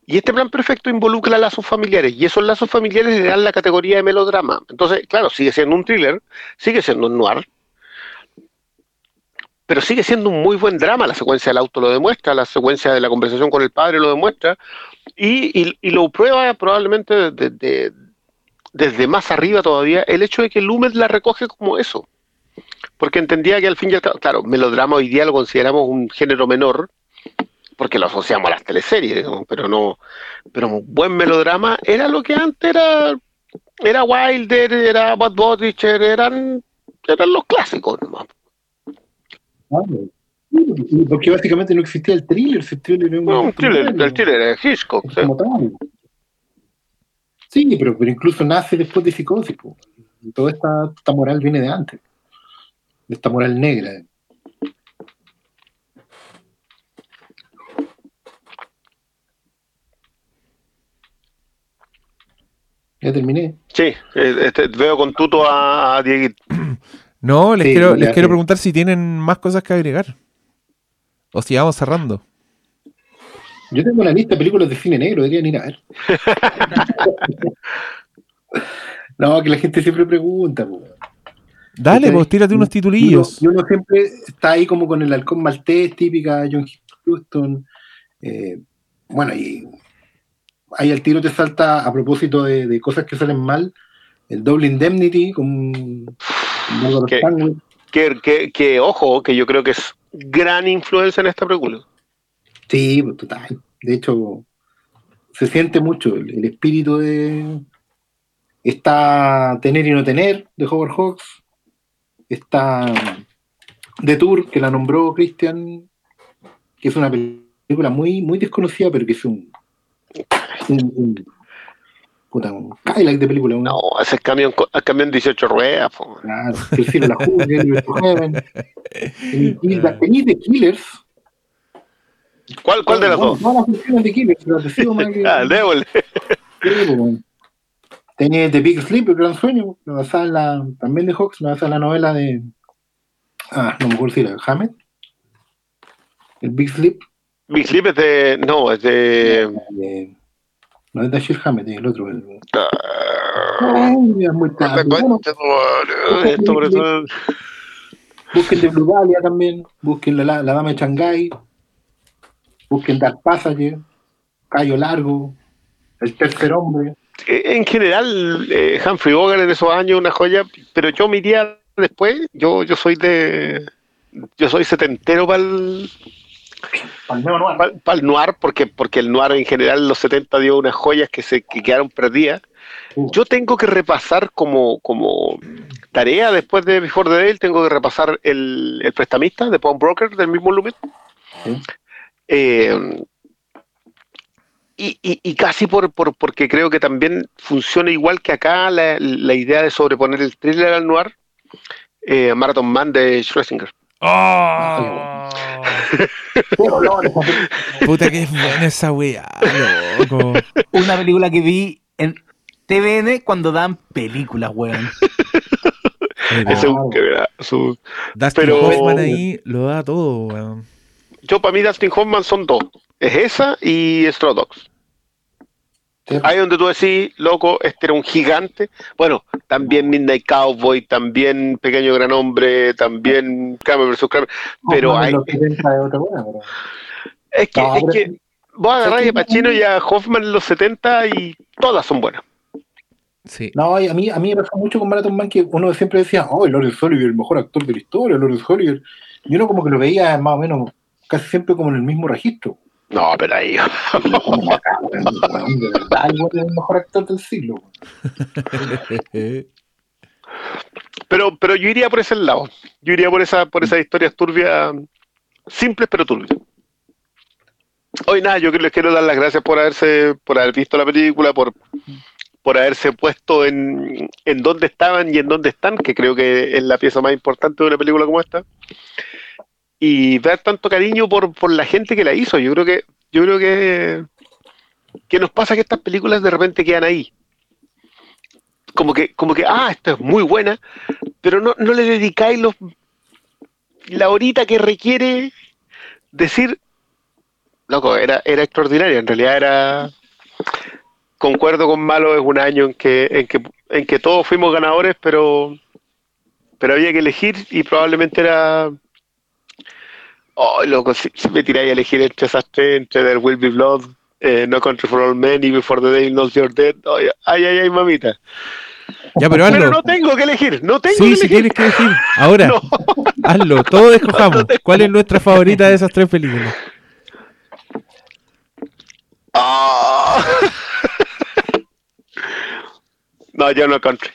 Y este plan perfecto involucra lazos familiares, y esos lazos familiares le dan la categoría de melodrama. Entonces, claro, sigue siendo un thriller, sigue siendo un noir, pero sigue siendo un muy buen drama, la secuencia del auto lo demuestra, la secuencia de la conversación con el padre lo demuestra, y, lo prueba probablemente desde, más arriba todavía el hecho de que Lumet la recoge como eso. Porque entendía que al fin y al claro, melodrama hoy día lo consideramos un género menor, porque lo asociamos a las teleseries, pero no, pero un buen melodrama era lo que antes era, era Wilder, era Bud Bodicher, eran, eran los clásicos nomás. Claro. Porque básicamente no existía el thriller, el thriller era un- No, un thriller, el thriller de Hitchcock, es sí. como tal. Sí, pero, pero incluso nace después de psicosis. Toda esta, esta moral viene de antes. De esta moral negra. Ya terminé. Sí, eh, este, veo con tuto a, a Dieguito. No, les Sí, quiero, les quiero preguntar si tienen más cosas que agregar. O si vamos cerrando. Yo tengo una lista de películas de cine negro, deberían ir a ver. no, que la gente siempre pregunta. po. Dale, ¿Cachai? pues tírate unos Y titulillos. uno, y uno siempre está ahí como con el halcón maltés, típica John Huston. eh, bueno, y ahí al tiro te salta a propósito de, de cosas que salen mal. El Double Indemnity con, Que, que, que, ojo, que yo creo que es gran influencia en esta película. Sí, pues, total. De hecho, se siente mucho el, el espíritu de. Está Tener y No Tener de Howard Hawks. Está The Tour, que la nombró Christian, que es una película muy, muy desconocida, pero que es un. un, un- puta, un Cadillac de película. un- No, ese es camión, el camión 18 ruedas. po. Claro, el cielo la juzgue, el Heaven. Tenéis The Killers. ¿Cuál, cuál de las dos? Todas las funciones de Killers, pero te sigo más que- Ah, el Devil. Tenía The Big Sleep, el gran sueño, que basada en la, también de Hawks, basada en la novela de. Ah, no me acuerdo si era Hammett. El Big Sleep. Big Sleep es de. No, es de. de- no es de Dashiell Hammett, es el otro. el- Ah, Ay, es muy tarde. Bueno, Esto por eso. busquen The Blue Dahlia también. Busquen la, la, la Dama de Shanghai. Busquen Dark Passage. Cayo Largo. El Tercer Hombre. En general, eh, Humphrey Bogart en esos años una joya, pero yo me iría después. Yo, yo soy de. Yo soy setentero para el, Palmeo Noir. para el noir, porque, porque el noir en general en los 70 dio unas joyas que se que quedaron perdidas. Yo tengo que repasar como, como tarea después de Before the Dale, tengo que repasar el, el prestamista de Pawn Broker del mismo. Sí. Eh, y, y- y casi por, por- porque creo que también funciona igual que acá la, la idea de sobreponer el thriller al noir, eh, Marathon Man de Schlesinger. ¡Oh! Puta que es buena esa weá, loco. Una película que vi en TVN cuando dan películas, weón. Ese es un Dustin pero- Hoffman ahí lo da todo, weón. Yo para mí Dustin Hoffman son dos. Es esa y. Sí. Ahí donde tú decís, loco, este era un gigante. Bueno, también Midnight Cowboy, también Pequeño Gran Hombre, también Kramer vs. Kramer. Pero hay, en los 70 es que, es que vos agarrás a Pacino y a Hoffman en los 70 y todas son buenas. Sí. No, y a mí, a mí me pasó mucho con Marathon Man que uno siempre decía, oh, Lawrence Olivier, el mejor actor de la historia, Lawrence Olivier. Y uno como que lo veía más o menos casi siempre como en el mismo registro. No, pero ahí. De verdad, el weón es el mejor actor del siglo. Pero, pero yo iría por ese lado. Yo iría por esa, por esas historias turbias, simples pero turbias. Hoy nada, yo les quiero dar las gracias por haberse, por haber visto la película, por, por haberse puesto en, en dónde estaban y en dónde están, que creo que es la pieza más importante de una película como esta. Y dar tanto cariño por, por la gente que la hizo. Yo creo que, yo creo que, que nos pasa que estas películas de repente quedan ahí. Como que, como que, ah, esta es muy buena, pero no, no le dedicáis los, la horita que requiere decir, loco, era, era extraordinaria, en realidad era, concuerdo con Malo, es un año en que, en que, en que todos fuimos ganadores, pero, pero había que elegir y probablemente era, Oh, loco, si, si me tiráis a elegir entre esas tres, entre There Will Be Blood, eh, No Country for All Men y Before the Day Knows You're Dead, ay, ay, ay, ay, mamita. Ya, pero hazlo. Pero no tengo que elegir, no tengo Sí, que si elegir. tienes que decir. Ahora, No. hazlo. Todos escojamos. ¿Cuál es nuestra favorita de esas tres películas? Ah. no, yo no country.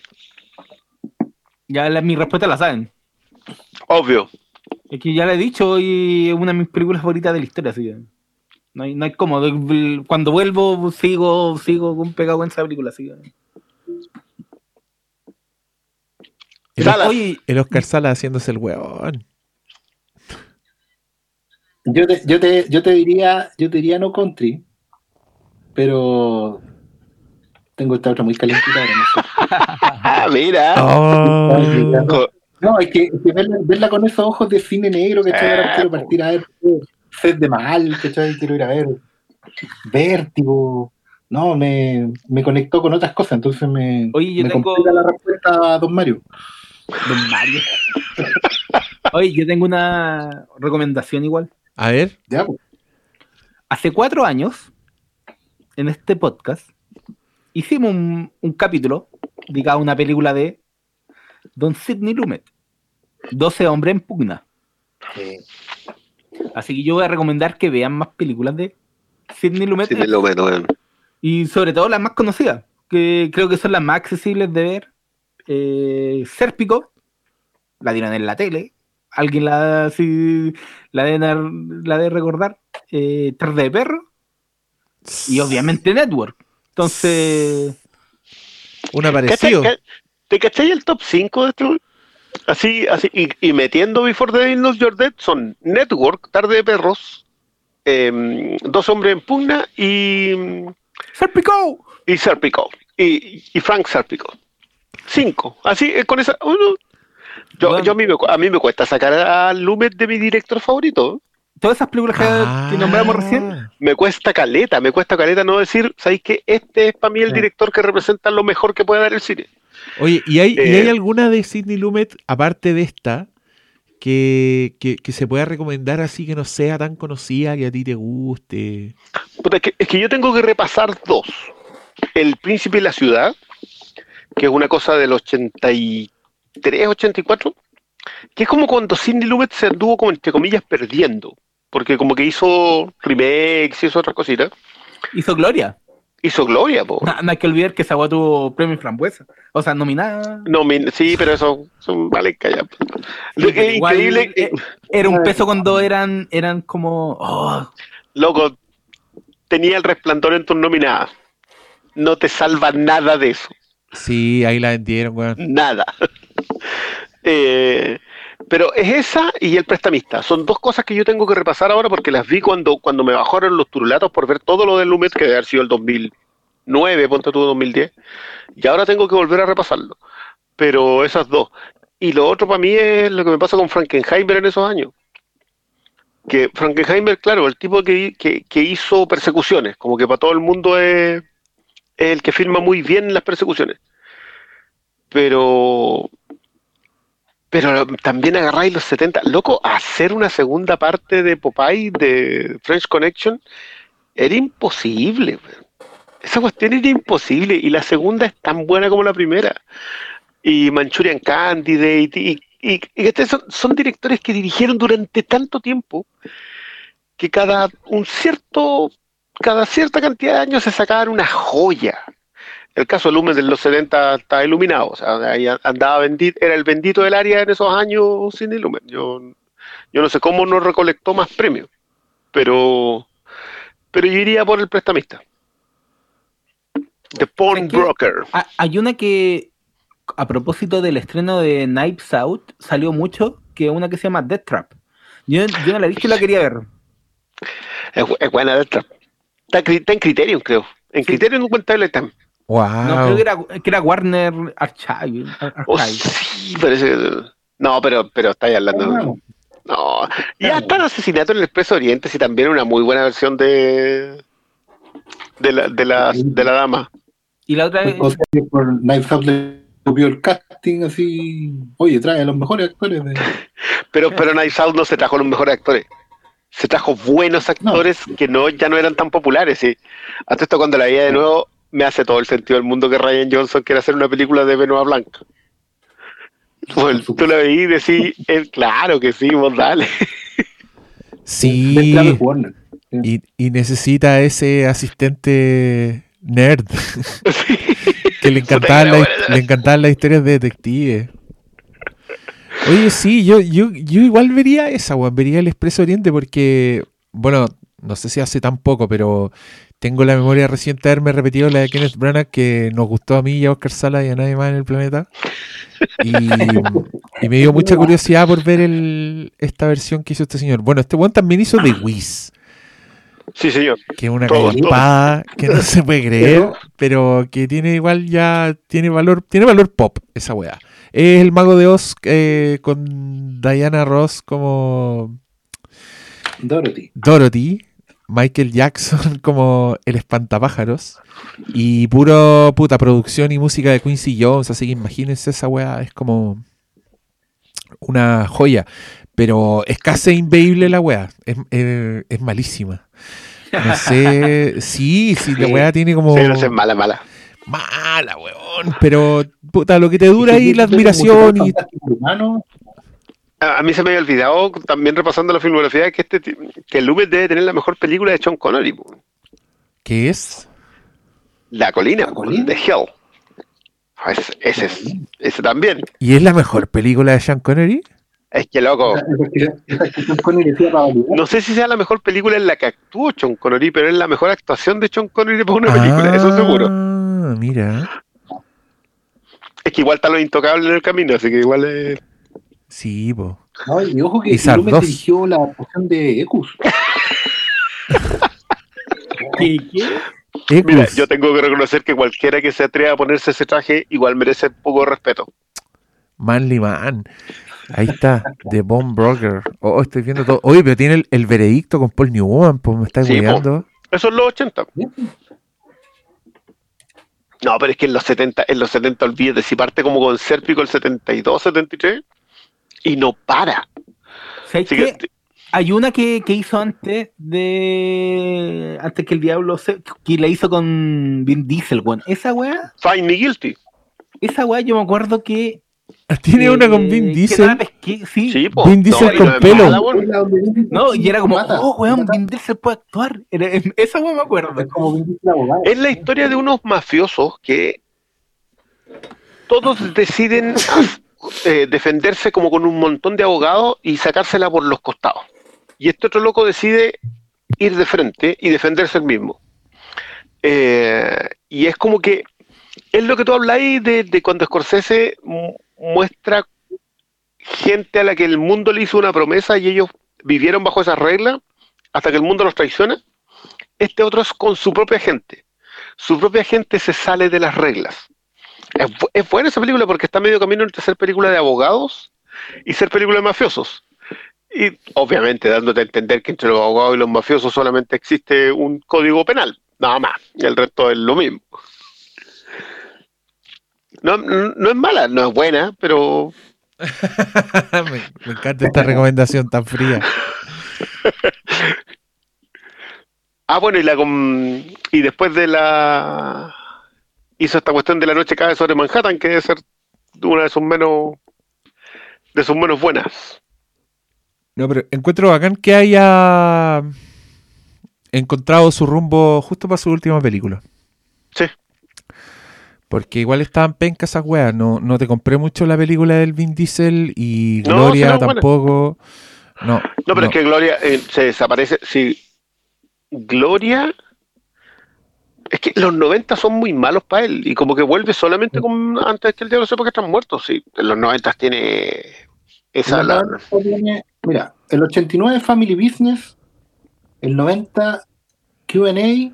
Ya la- mi respuesta la saben. Obvio. Es que ya le he dicho y es una de mis películas favoritas de la historia, así que no hay, no hay cómo. Cuando vuelvo, sigo, sigo con pegado en esa película, así que- El, Salas. Oye, el Oscar Sala haciéndose el huevón. Yo te, yo te, yo te diría, yo te diría no country, pero tengo esta otra muy calentita ahora, no sé. Ah, mira. Oh. No, es que, es que verla, verla con esos ojos de cine negro, ¿cachai? Ahora Ah, quiero partir a ver eh, Sed de Mal, ¿cachai? Quiero ir a ver Vértigo. No, me, me conectó con otras cosas, entonces me, Oye, yo me tengo- la respuesta a Don Mario. Don Mario. Oye, yo tengo una recomendación igual. A ver. Ya, pues. Hace cuatro años, en este podcast, hicimos un, un capítulo dedicado a una película de Don Sidney Lumet, 12 hombres en pugna. Así que yo voy a recomendar que vean más películas de Sidney Lumet Sí, meto, weón. y sobre todo las más conocidas, que creo que son las más accesibles de ver. Eh, Sérpico, la dirán en la tele, alguien la, si, la, deben, la debe recordar. Eh, Tarde de Perro y obviamente Network. Entonces, Un ¿Cachai- aparecido. ¿Te cachai el top 5 de esto? Así, así, y, y metiendo Before the Day Knows You're Dead son Network, Tarde de Perros, em, Dos Hombres en Pugna y, ¡Sérpico! y Serpico. Y, y Frank Serpico. Cinco. Así, eh, con esa. uno. Yo, Bueno. yo a, mí me, cu- a mí me cuesta sacar a Lumet de mi director favorito. Todas esas películas que, Ah. que nombramos recién. Me cuesta caleta, me cuesta caleta no decir, ¿sabéis que este es para mí el Sí. director que representa lo mejor que puede dar el cine? Oye, ¿y hay, ¿y Eh, hay alguna de Sidney Lumet, aparte de esta, que, que, que se pueda recomendar así que no sea tan conocida, que a ti te guste? Puta, es, que, es que yo tengo que repasar dos. El Príncipe y la Ciudad, que es una cosa del 83, 84, que es como cuando Sidney Lumet se anduvo como entre comillas perdiendo, porque como que hizo remakes y hizo otras cositas. Hizo Gloria. Hizo Gloria, po. No, no hay que olvidar que esa agua tuvo premio frambuesa. O sea, nominada. No, min- sí, pero eso son vale callar. Lo que es increíble, eh, Era un peso cuando eran, eran como. oh, loco, tenía el resplandor en tus nominadas. No te salva nada de eso. Sí, ahí la vendieron, weón. Nada. Eh, pero es esa y el prestamista. Son dos cosas que yo tengo que repasar ahora porque las vi cuando, cuando me bajaron los turulatos por ver todo lo del Lumet, que debe haber sido el 2009, ponte tú 2010. Y ahora tengo que volver a repasarlo. Pero esas dos. Y lo otro para mí es lo que me pasa con Frankenheimer en esos años. Que Frankenheimer, claro, el tipo que, que, que hizo persecuciones, como que para todo el mundo es, es el que firma muy bien las persecuciones. Pero pero también agarráis los 70. Loco, hacer una segunda parte de Popeye, de French Connection, era imposible. Esa cuestión era imposible. Y la segunda es tan buena como la primera. Y Manchurian Candidate. Y, y, y este son, son directores que dirigieron durante tanto tiempo que cada un cierto cada cierta cantidad de años se sacaban una joya. El caso de Lumen de los 70 está iluminado, o sea, ahí andaba bendito, era el bendito del área en esos años sin Lumen. Yo, yo no sé cómo no recolectó más premios, pero, pero yo iría por el prestamista. The Pawn ¿Sabes qué? Broker. Ah, Hay una que, a propósito del estreno de Knives Out, salió mucho, que es una que se llama Death Trap. Yo, yo no la he visto y la quería ver. Es, bu- es buena de Está, cri- está en Criterion, creo. En Sí. Criterion documentable está. Wow. No, creo que era, que era Warner Archive. Ar- Oh, Archive. sí, parece que. No, pero, pero estáis hablando. No, y hasta el asesinato en el Expreso Oriente, sí, también una muy buena versión de. De la, de la, de la dama. Y la otra es, O sea, que por Out le copió el casting así. Oye, trae a los mejores actores de. Pero, pero Out no se trajo los mejores actores. se trajo buenos actores que no ya no eran tan populares. Y hasta esto cuando la veía de nuevo me hace todo el sentido del mundo que Ryan Johnson quiera hacer una película de Benoit Blanc. Pues, tú la veís y decís, eh, claro que sí, vos dale. Sí. Y, y necesita ese asistente nerd que le encantaban la le encantaban las historias de detectives. Oye, sí, yo, yo, yo igual vería esa, weón, vería el Expreso Oriente porque, bueno, no sé si hace tan poco, pero tengo la memoria reciente de haberme repetido la de Kenneth Branagh que nos gustó a mí y a Oscar Sala y a nadie más en el planeta. Y, y me dio mucha curiosidad por ver el, esta versión que hizo este señor. Bueno, este weón también hizo The Wiz Sí, señor. que es una espada que no se puede creer, pero que tiene igual ya, tiene valor, tiene valor pop esa weá. Es el mago de Oz eh, con Diana Ross como Dorothy. Dorothy, Michael Jackson como el espantapájaros y puro puta producción y música de Quincy Jones, así que imagínense esa weá, es como una joya, pero es casi inveíble la weá, es, es- es malísima. No sé, sí, sí, la weá tiene como Sí, no sé, mala, mala. mala, weón, pero puta, lo que te dura ahí la admiración y humano, A, a mí se me había olvidado, también repasando la filmografía, que este que Loomis debe tener la mejor película de Sean Connery. po. ¿qué es? La colina, La colina. The Hill. Ah, Ese, ese, es- ese también. ¿Y es la mejor película de Sean Connery? Es que loco. No sé si sea la mejor película en la que actuó Sean Connery, pero es la mejor actuación de Sean Connery para una película, eso seguro. Ah, mira. Es que igual está lo intocable en el camino, así que igual es. Sí, po. No, y ojo que Y Sar Lumet dos. dirigió la adaptación de Ecus. ¿Qué, qué? Mira, yo tengo que reconocer que cualquiera que se atreva a ponerse ese traje igual merece un poco de respeto. Manly Man. Ahí está, The Bomb Broker. Oh, estoy viendo todo. Oye, pero tiene el, el veredicto con Paul Newman, pues me está Sí. Eso es los 80. No, pero es que en los 70, en los 70 olvídate, si parte como con Serpico el 72, 73, y no para. ¿Sabes que, Hay una que, que hizo antes de. Antes que el diablo se. que la hizo con Vin Diesel, weón. Esa weá, Fine Me Guilty. esa weá yo me acuerdo que. Tiene eh, una con que Vin Diesel. pesqué- sí. Sí, po. Vin Diesel con no es pelo. No, y era como, oh, weón. Vin Diesel puede actuar. Era- esa weá me acuerdo. Es como Vin Diesel abogado. Es la historia de unos mafiosos que todos deciden eh, defenderse como con un montón de abogados y sacársela por los costados. Y este otro loco decide ir de frente y defenderse el mismo. Eh, y es como que es lo que tú habláis de, de cuando Scorsese mu- muestra gente a la que el mundo le hizo una promesa y ellos vivieron bajo esas reglas hasta que el mundo los traiciona. Este otro es con su propia gente. Su propia gente se sale de las reglas. Es, bu- es buena esa película porque está medio camino entre ser película de abogados y ser película de mafiosos. Y obviamente dándote a entender que entre los abogados y los mafiosos solamente existe un código penal, nada más. Y el resto es lo mismo. No, no es mala, no es buena, pero me, me encanta esta recomendación tan fría. Ah, bueno, y la y después de la hizo esta cuestión de la noche cae sobre Manhattan, que debe ser una de sus menos de sus menos buenas. No, pero encuentro bacán que haya encontrado su rumbo justo para su última película. Sí. Porque igual estaban pencas esas weas. No, no te compré mucho la película del Vin Diesel y Gloria buena. tampoco. No, No, pero no. es que Gloria eh, se desaparece. Sí, Gloria. Es que los 90 son muy malos para él y como que vuelve solamente con, antes que el diablo sepa que están muertos. Sí, en los 90 tiene esa. La- 90 tiene- mira, el 89 Family Business, el 90 QA,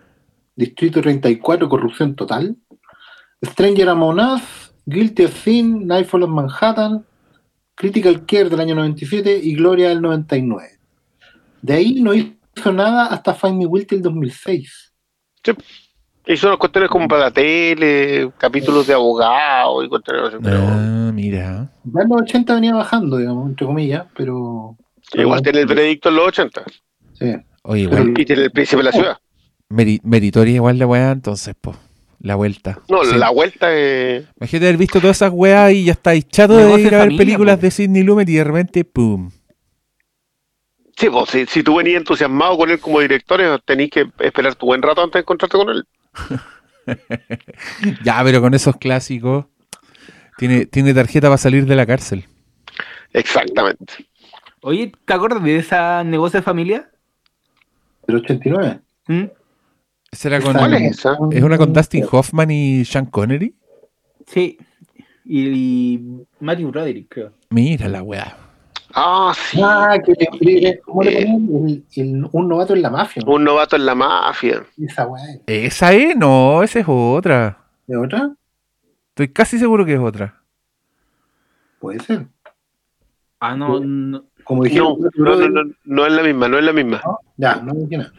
Distrito 34 Corrupción Total, Stranger Among Us, Guilty of Sin, Nightfall of Manhattan, Critical Care del año 97 y Gloria del 99. De ahí no hizo nada hasta Find Me Guilty el 2006. Y son cuestiones como para la tele, capítulos de abogados y cuestiones así, pero Ah, mira. Ya en los 80 venía bajando, digamos, entre comillas, pero... igual tiene el veredicto en los 80. Sí. Oye, igual, Y tiene el príncipe de la ciudad. meri- meritoria igual la weá, entonces, pues, la vuelta. No, Sí. la vuelta es. Imagínate haber visto todas esas weas y ya estáis chato de ir a ver familia, películas po. de Sidney Lumet y de repente, ¡pum! Sí, pues, si, si tú venías entusiasmado con él como director, eh, tenés que esperar tu buen rato antes de encontrarte con él. Ya, pero con esos clásicos, tiene, tiene tarjeta para salir de la cárcel. Exactamente. Oye, ¿te acuerdas de esa negocio de familia? Del 89. ¿Mm? Esa era con, ¿Cuál es esa? ¿Es una con Dustin Hoffman y Sean Connery? Sí. Y, y Matthew Broderick, creo. Mira la weá. Ah, sí. Ah, que le, ¿cómo le? El- el- un novato en la mafia. Un novato en la mafia. Esa weá. ¿Esa es? No, esa es otra. ¿De otra? Estoy casi seguro que es otra. Puede ser. Ah, no, no. Como No, dijeron, no, no, no, no es la misma, no es la misma. ¿no? Ya, no dije nada.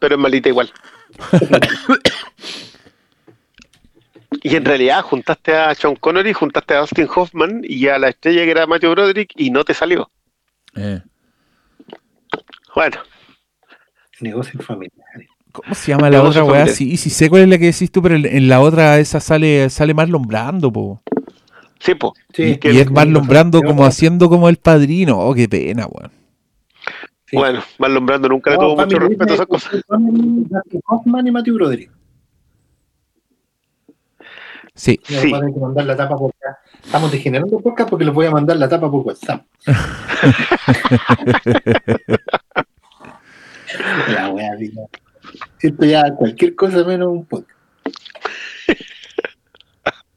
Pero es malita igual. y en realidad juntaste a Sean Connery, juntaste a Dustin Hoffman y a la estrella que era Matthew Broderick y no te salió. Eh. Bueno, Negocios familiares. ¿Cómo se llama la otra weá? Sí, sí sé cuál es la que decís tú, pero en, la otra esa sale, sale Marlon Brando, po. sí. Sí, y es Marlon Brando como haciendo como el padrino. Oh, qué pena, weón. Sí. Bueno, Marlon Brando nunca le No, tuvo mucho respeto a esas cosas. Hoffman y Matthew Broderick. Sí. Me Sí. van a mandar la tapa por acá. Estamos degenerando podcast porque les voy a mandar la tapa por WhatsApp. la wea, diga. Esto ya cualquier cosa menos un podcast.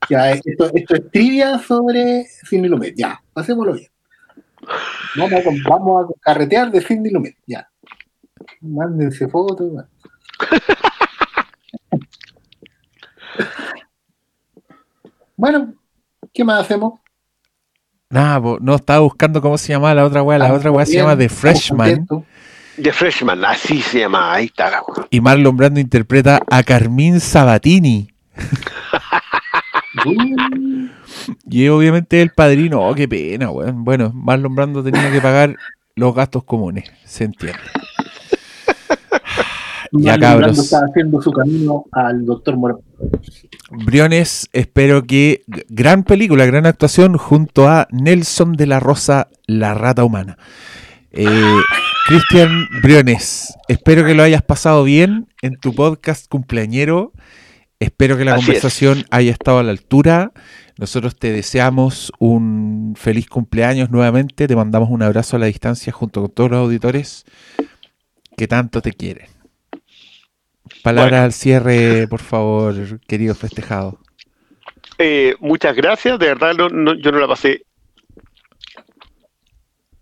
Ya, esto, esto es trivia sobre Sidney Lumet. Ya, pasémoslo bien. Vamos a, vamos a carretear de Sidney Lumet. Ya. Mándense fotos. Bueno, ¿qué más hacemos? Nada, po, no estaba buscando cómo se llamaba la otra weá. La Estamos otra weá se llama The Freshman. The Freshman, así se llama, ahí está la weá. Y Marlon Brando interpreta a Carmín Sabatini. Y obviamente el padrino. Oh, qué pena, weón. Bueno, Marlon Brando tenía que pagar los gastos comunes. Se entiende. Ya, cabros. Está haciendo su camino al doctor Morón. Briones, espero que gran película, gran actuación junto a Nelson de la Rosa, la rata humana. Eh, Cristian Briones, espero que lo hayas pasado bien en tu podcast cumpleañero. Espero que la Así conversación es. haya estado a la altura. Nosotros te deseamos un feliz cumpleaños nuevamente. Te mandamos un abrazo a la distancia junto con todos los auditores que tanto te quieren. Palabras Bueno. al cierre, por favor, querido festejado. Eh, muchas gracias, de verdad no- no- yo no la pasé.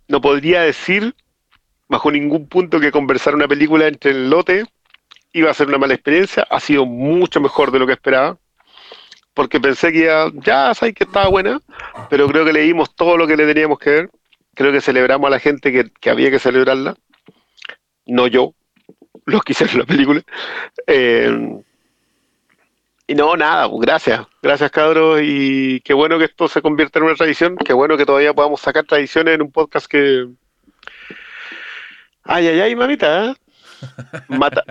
No podría decir bajo ningún punto que conversar una película entre el lote iba a ser una mala experiencia. Ha sido mucho mejor de lo que esperaba. Porque pensé que ya, ya sabes que estaba buena, pero creo que leímos todo lo que le teníamos que ver. Creo que celebramos a la gente que, que había que celebrarla. No yo, los que hicieron la película. Eh, y no, nada, pues gracias, gracias cabros y qué bueno que esto se convierta en una tradición, qué bueno que todavía podamos sacar tradiciones en un podcast que... Ay, ay, ay, mamita, ¿eh? Mata-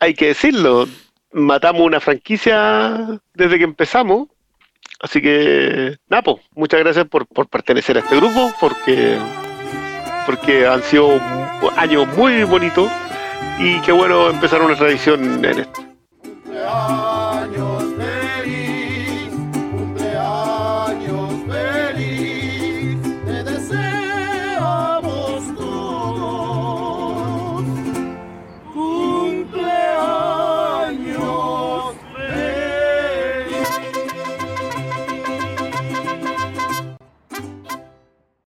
Hay que decirlo, matamos una franquicia desde que empezamos, así que, Napo, muchas gracias por, por pertenecer a este grupo, porque, porque han sido años muy bonitos y qué bueno empezar una tradición en esto.